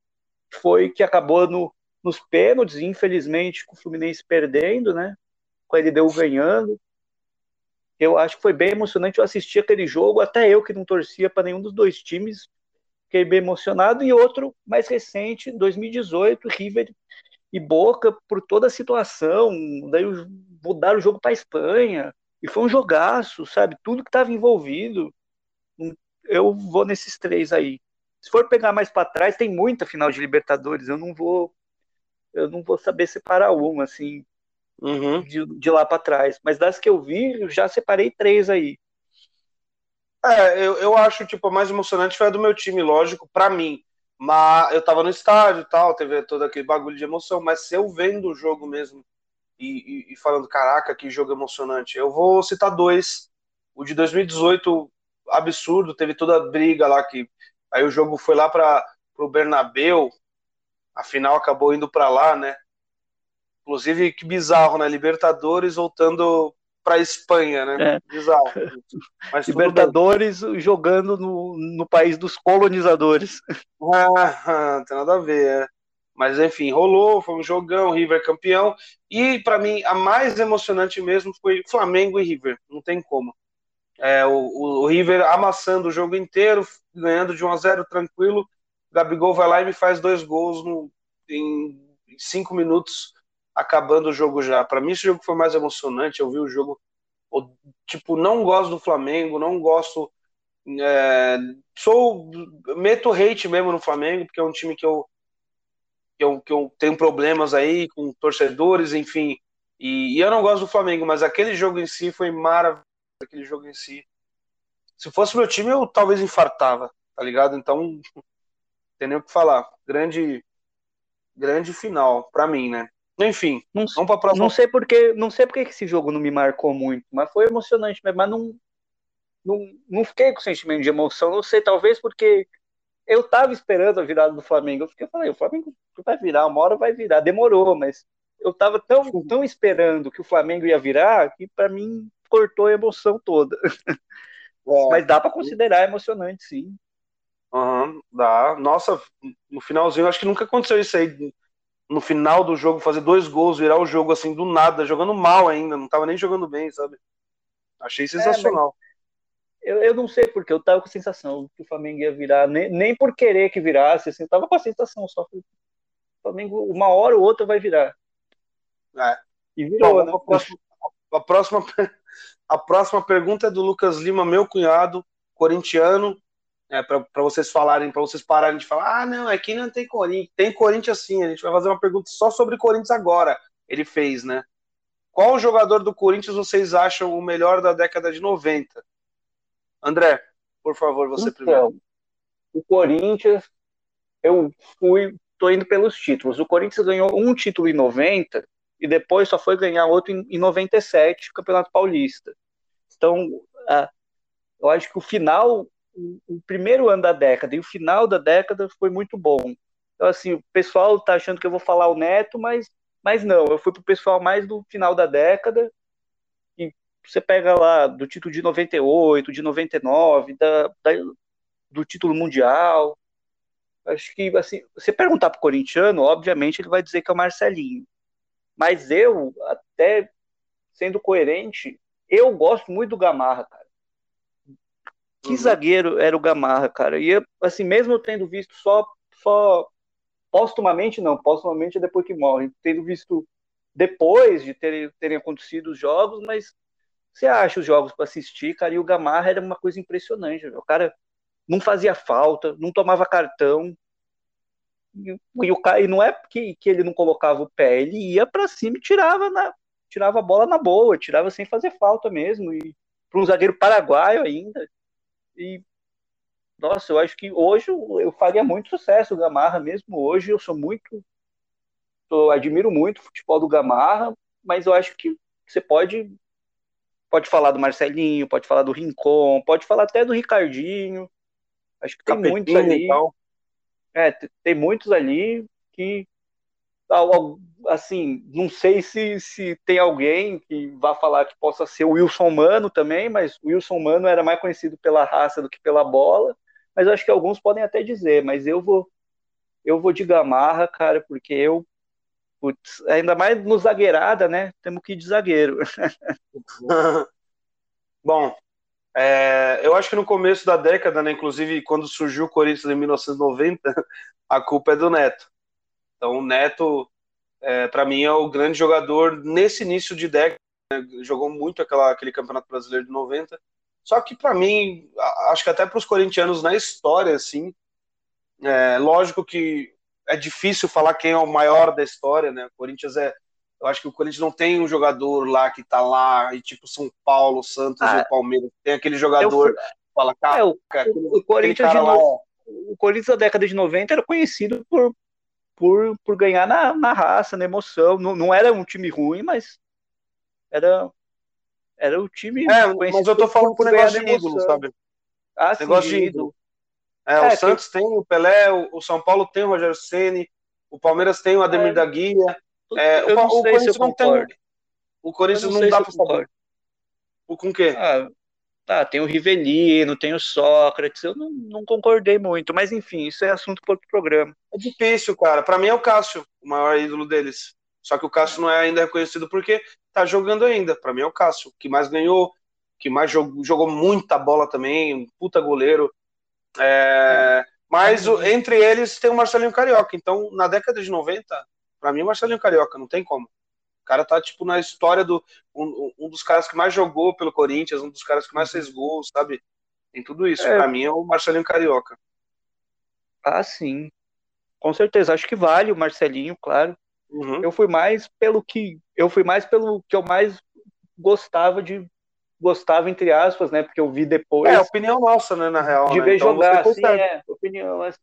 foi que acabou no, nos pênaltis, infelizmente, com o Fluminense perdendo, né? Com ele deu ganhando. Eu acho que foi bem emocionante. Eu assisti aquele jogo, até eu que não torcia para nenhum dos dois times, fiquei bem emocionado. E outro mais recente, 2018, River e Boca, por toda a situação. Daí mudaram o jogo para Espanha. E foi um jogaço, sabe? Tudo que estava envolvido. Eu vou nesses três aí. Se for pegar mais para trás, tem muita final de Libertadores. Eu não vou, eu não vou saber separar uma assim uhum. de, de lá para trás. Mas das que eu vi, eu já separei três aí.
É, eu, eu acho, tipo, a mais emocionante foi a do meu time, lógico, para mim. Mas eu tava no estádio e tal, teve todo aquele bagulho de emoção, mas se eu vendo o jogo mesmo e, e, e falando, caraca, que jogo emocionante, eu vou citar dois. O de 2018, absurdo, teve toda a briga lá que aí o jogo foi lá para o Bernabeu, a final acabou indo para lá, né? Inclusive, que bizarro, né? Libertadores voltando para Espanha, né? É. Bizarro.
Mas Libertadores jogando no, no país dos colonizadores.
Ah, não tem nada a ver, é. Mas enfim, rolou, foi um jogão, River campeão. E para mim, a mais emocionante mesmo foi Flamengo e River, não tem como. É, o, o, River amassando o jogo inteiro, ganhando de 1 a 0 tranquilo. Gabigol vai lá e me faz dois gols no, em, em cinco minutos, acabando o jogo já. Para mim, esse jogo foi mais emocionante. Eu vi o jogo, eu, tipo, não gosto do Flamengo, não gosto. É, sou meto hate mesmo no Flamengo, porque é um time que eu, que eu, que eu tenho problemas aí com torcedores, enfim. E, e eu não gosto do Flamengo, mas aquele jogo em si foi maravilhoso aquele jogo em si. Se fosse meu time, eu talvez infartava, tá ligado? Então, tem nem o que falar. Grande, grande final, pra mim, né? Enfim,
não, vamos pra próxima. Não sei porque, não sei porque esse jogo não me marcou muito, mas foi emocionante mesmo, mas não, não, não fiquei com sentimento de emoção, não sei, talvez porque eu tava esperando a virada do Flamengo. Eu fiquei falei, o Flamengo vai virar, uma hora vai virar. Demorou, mas eu tava tão, tão esperando que o Flamengo ia virar que para mim cortou a emoção toda. É. Mas dá para considerar emocionante, sim.
Uhum, dá. Nossa, no finalzinho, acho que nunca aconteceu isso aí. No final do jogo, fazer dois gols, virar o jogo assim do nada, jogando mal ainda, não tava nem jogando bem, sabe? Achei é, sensacional.
É, eu, eu não sei porque eu tava com a sensação que o Flamengo ia virar, nem, nem por querer que virasse, assim, eu tava com a sensação só que o Flamengo, uma hora ou outra, vai virar.
É. E virou, Bom, né? A próxima, a próxima a próxima pergunta é do Lucas Lima, meu cunhado, corintiano. É, para vocês falarem, para vocês pararem de falar, ah, não, aqui não tem Corinthians. Tem Corinthians sim, a gente vai fazer uma pergunta só sobre Corinthians agora. Ele fez, né? Qual jogador do Corinthians vocês acham o melhor da década de 90? André, por favor, você então, primeiro.
O Corinthians, eu fui, tô indo pelos títulos. O Corinthians ganhou um título em 90 e depois só foi ganhar outro em, em 97, Campeonato Paulista. Então, eu acho que o final, o, primeiro ano da década e o final da década foi muito bom. Então, assim, o pessoal tá achando que eu vou falar o Neto, mas, mas não, eu fui pro pessoal mais do final da década, e você pega lá do título de 98, de 99, da, da do título mundial. Acho que, assim, você perguntar pro corintiano, obviamente ele vai dizer que é o Marcelinho. Mas eu, até sendo coerente, eu gosto muito do Gamarra, cara. Que uhum. zagueiro era o Gamarra, cara. E assim, mesmo eu tendo visto só, só postumamente, não, postumamente é depois que morre, tendo visto depois de terem, terem acontecido os jogos, mas você acha os jogos para assistir, cara, e o Gamarra era uma coisa impressionante. O cara não fazia falta, não tomava cartão, e, e, o cara, e não é que, que ele não colocava o pé, ele ia para cima e tirava, na, tirava a bola na boa, tirava sem fazer falta mesmo. E para um zagueiro paraguaio ainda. E nossa, eu acho que hoje eu faria muito sucesso o Gamarra mesmo hoje. Eu sou muito. Eu admiro muito o futebol do Gamarra, mas eu acho que você pode pode falar do Marcelinho, pode falar do Rincon, pode falar até do Ricardinho. Acho que tem Capetinho muitos ali. É, tem muitos ali que, assim, não sei se, se tem alguém que vá falar que possa ser o Wilson Mano também, mas o Wilson Mano era mais conhecido pela raça do que pela bola, mas acho que alguns podem até dizer, mas eu vou eu vou de Gamarra, cara, porque eu putz, ainda mais no zagueirada, né? Temos que ir de zagueiro.
Bom, é, eu acho que no começo da década, né, inclusive quando surgiu o Corinthians em 1990, a culpa é do Neto. Então, o Neto, é, para mim, é o grande jogador nesse início de década. Né, jogou muito aquela, aquele Campeonato Brasileiro de 90. Só que, para mim, acho que até para os corintianos na história, assim, é, lógico que é difícil falar quem é o maior da história, né? O Corinthians é eu acho que o Corinthians não tem um jogador lá que tá lá, e tipo São Paulo, Santos ah, ou Palmeiras. Tem aquele jogador. Fala, cara,
é, o, o, Corinthians de no... o Corinthians da década de 90 era conhecido por, por, por ganhar na, na raça, na emoção. Não, não era um time ruim, mas era, era o time.
É, mas eu tô falando por negócio de ídolo, sabe?
Ah, negócio sim, de ídolo.
É, é, o Santos tem o Pelé, o, o, São Paulo tem o Rogério Ceni, o Palmeiras tem o Ademir é, da Guia. É, o, o Corinthians não tem. O Corinthians não, não dá para saber. O com o quê?
Ah, tá, tem o Rivelino, tem o Sócrates, eu não, não concordei muito, mas enfim, isso é assunto para outro programa.
É difícil, cara. Para mim é o Cássio, o maior ídolo deles. Só que o Cássio não é ainda reconhecido porque tá jogando ainda. Para mim é o Cássio, que mais ganhou, que mais jogou, jogou muita bola também, um puta goleiro. É, mas entre eles tem o Marcelinho Carioca. Então, na década de 90, para mim, o Marcelinho Carioca, não tem como. O cara tá, tipo, na história do. Um, um, dos caras que mais jogou pelo Corinthians, um dos caras que mais fez gols, sabe? Tem tudo isso. É. Para mim é o Marcelinho Carioca.
Ah, sim. Com certeza. Acho que vale o Marcelinho, claro. Uhum. Eu fui mais pelo que. Eu fui mais pelo que eu mais gostava de gostava, entre aspas, né? Porque eu vi depois.
É, opinião nossa, né, na real.
De
né?
ver então jogar, sim, é, opinião. Mas...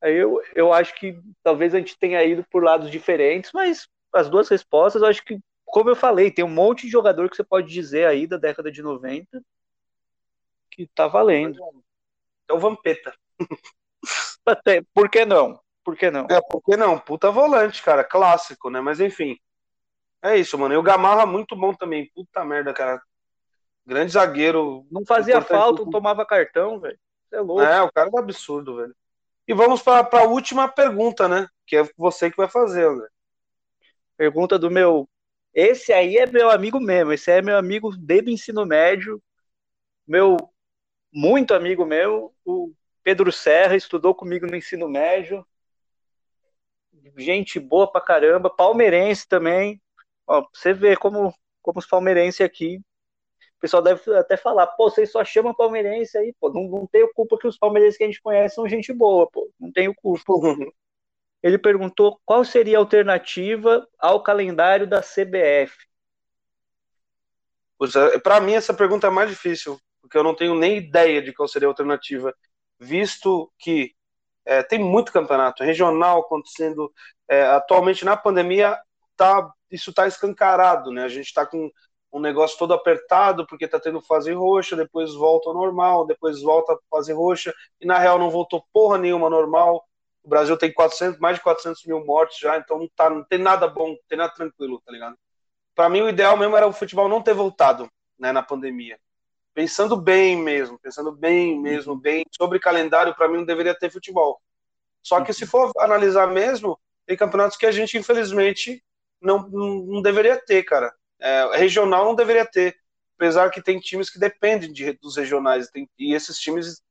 Aí eu, eu acho que talvez a gente tenha ido por lados diferentes, mas as duas respostas, eu acho que, como eu falei, tem um monte de jogador que você pode dizer aí da década de 90 que tá valendo.
É o Vampeta.
Até, por que não? Por que não?
É, por que não? Puta volante, cara, clássico, né? Mas enfim. É isso, mano. E o Gamarra muito bom também. Puta merda, cara. Grande zagueiro.
Não fazia falta, não tomava cartão, velho. É louco.
É, o cara é um absurdo, velho. E vamos para a última pergunta, né? Que é você que vai fazer, André.
Pergunta do meu. Esse aí é meu amigo mesmo. Esse é meu amigo desde o ensino médio. Meu muito amigo meu, o Pedro Serra, estudou comigo no ensino médio. Gente boa pra caramba. Palmeirense também. Ó, você vê como, como os palmeirenses aqui o pessoal deve até falar, pô, vocês só chamam palmeirense aí, pô, não, não tenho culpa que os palmeirenses que a gente conhece são gente boa, pô, não tenho culpa. Ele perguntou qual seria a alternativa ao calendário da CBF.
É, Para mim, essa pergunta é mais difícil, porque eu não tenho nem ideia de qual seria a alternativa, visto que é, tem muito campeonato regional acontecendo. É, atualmente, na pandemia, tá, isso está escancarado, né? A gente está com um negócio todo apertado porque está tendo fase roxa, depois volta ao normal, depois volta a fase roxa, e na real não voltou porra nenhuma normal. O Brasil tem 400, mais de 400 mil mortes já, então não, tá, não tem nada bom, não tem nada tranquilo, tá ligado? Para mim, o ideal mesmo era o futebol não ter voltado né, na pandemia. Pensando bem mesmo, pensando bem mesmo, bem sobre calendário, para mim não deveria ter futebol. Só que se for analisar mesmo, tem campeonatos que a gente, infelizmente, não, não, não deveria ter, cara. É, regional não deveria ter, apesar que tem times que dependem de, dos regionais, tem, e esses times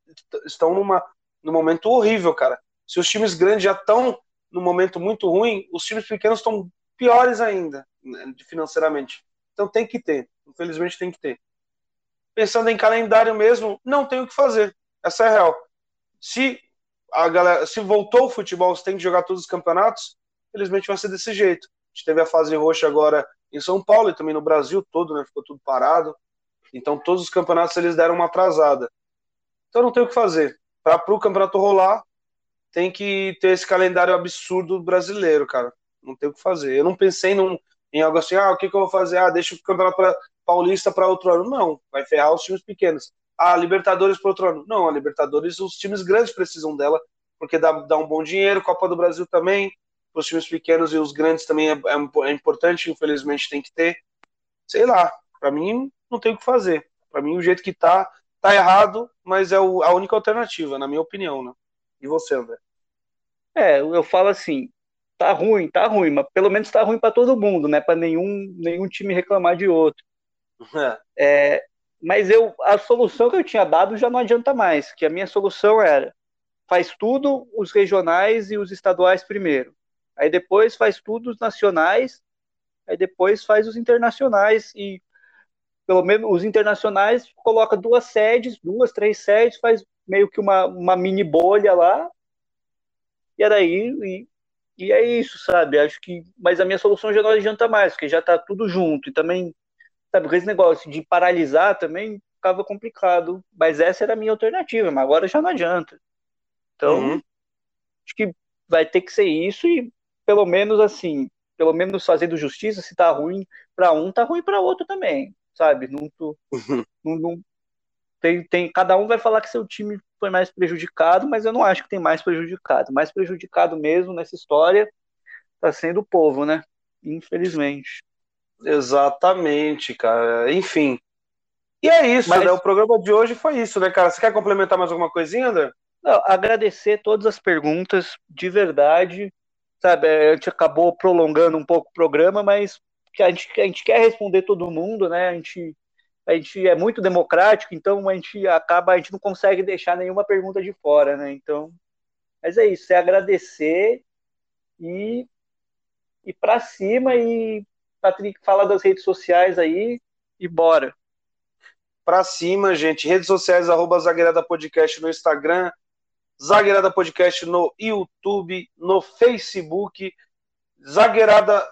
estão numa, num momento horrível, cara. Se os times grandes já estão num momento muito ruim, os times pequenos estão piores ainda, né, financeiramente. Então tem que ter, infelizmente tem que ter. Pensando em calendário mesmo, não tem o que fazer. Essa é a real. Se a galera, se voltou o futebol, você tem que jogar todos os campeonatos, infelizmente vai ser desse jeito. A gente teve a fase roxa agora em São Paulo e também no Brasil todo, né? Ficou tudo parado. Então todos os campeonatos eles deram uma atrasada. Então não tem o que fazer. Para o campeonato rolar, tem que ter esse calendário absurdo brasileiro, cara. Não tem o que fazer. Eu não pensei num, em algo assim, ah, o que, que eu vou fazer? Ah, deixa o campeonato pra, paulista para outro ano. Não, vai ferrar os times pequenos. Ah, Libertadores para outro ano. Não, a Libertadores, os times grandes precisam dela, porque dá, dá um bom dinheiro, Copa do Brasil também os times pequenos e os grandes também é, é, é, importante, infelizmente tem que ter. Sei lá, para mim não tem o que fazer. Para mim o jeito que tá, tá errado, mas é o, a única alternativa, na minha opinião, né? E você, André?
É, eu falo assim, tá ruim, tá ruim, mas pelo menos tá ruim para todo mundo, né? Para nenhum, nenhum time reclamar de outro. É. é. mas eu, a solução que eu tinha dado já não adianta mais, que a minha solução era faz tudo os regionais e os estaduais primeiro. Aí depois faz tudo os nacionais, aí depois faz os internacionais e pelo menos os internacionais coloca duas sedes, duas, três sedes, faz meio que uma, uma mini bolha lá. E era aí e, e é isso, sabe? Acho que mas a minha solução já não adianta mais, porque já tá tudo junto e também sabe, com esse negócio de paralisar também ficava complicado. Mas essa era a minha alternativa, mas agora já não adianta. Então, uhum. acho que vai ter que ser isso e pelo menos assim, pelo menos fazendo justiça, se tá ruim para um, tá ruim para outro também, sabe? Não, tô, uhum. não, não, tem, tem, cada um vai falar que seu time foi mais prejudicado, mas eu não acho que tem mais prejudicado. Mais prejudicado mesmo nessa história tá sendo o povo, né? Infelizmente.
Exatamente, cara. Enfim. E é isso, mas... né? O programa de hoje foi isso, né, cara? Você quer complementar mais alguma coisinha, André?
Não, agradecer todas as perguntas, de verdade sabe, a gente acabou prolongando um pouco o programa, mas a gente, a gente quer responder todo mundo, né? A gente, a gente é muito democrático, então a gente acaba, a gente não consegue deixar nenhuma pergunta de fora, né? Então, mas é isso, é agradecer e e para cima e Patrick fala das redes sociais aí e bora.
Para cima, gente, redes sociais arroba Zagueirada Podcast no Instagram, Zagueirada Podcast no YouTube, no Facebook, Zagueirada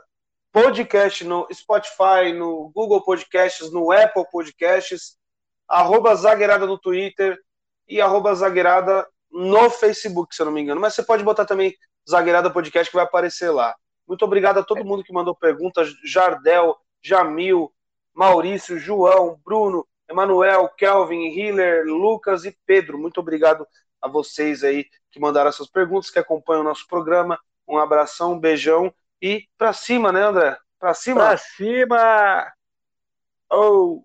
Podcast no Spotify, no Google Podcasts, no Apple Podcasts, arroba Zagueirada no Twitter e arroba Zagueirada no Facebook, se eu não me engano. Mas você pode botar também Zagueirada Podcast que vai aparecer lá. Muito obrigado a todo mundo que mandou perguntas, Jardel, Jamil, Maurício, João, Bruno, Emanuel, Kelvin, Hiller, Lucas e Pedro. Muito obrigado a vocês aí que mandaram essas perguntas, que acompanham o nosso programa. Um abração, um beijão e pra cima, né, André? Pra cima?
Pra cima!
Oh!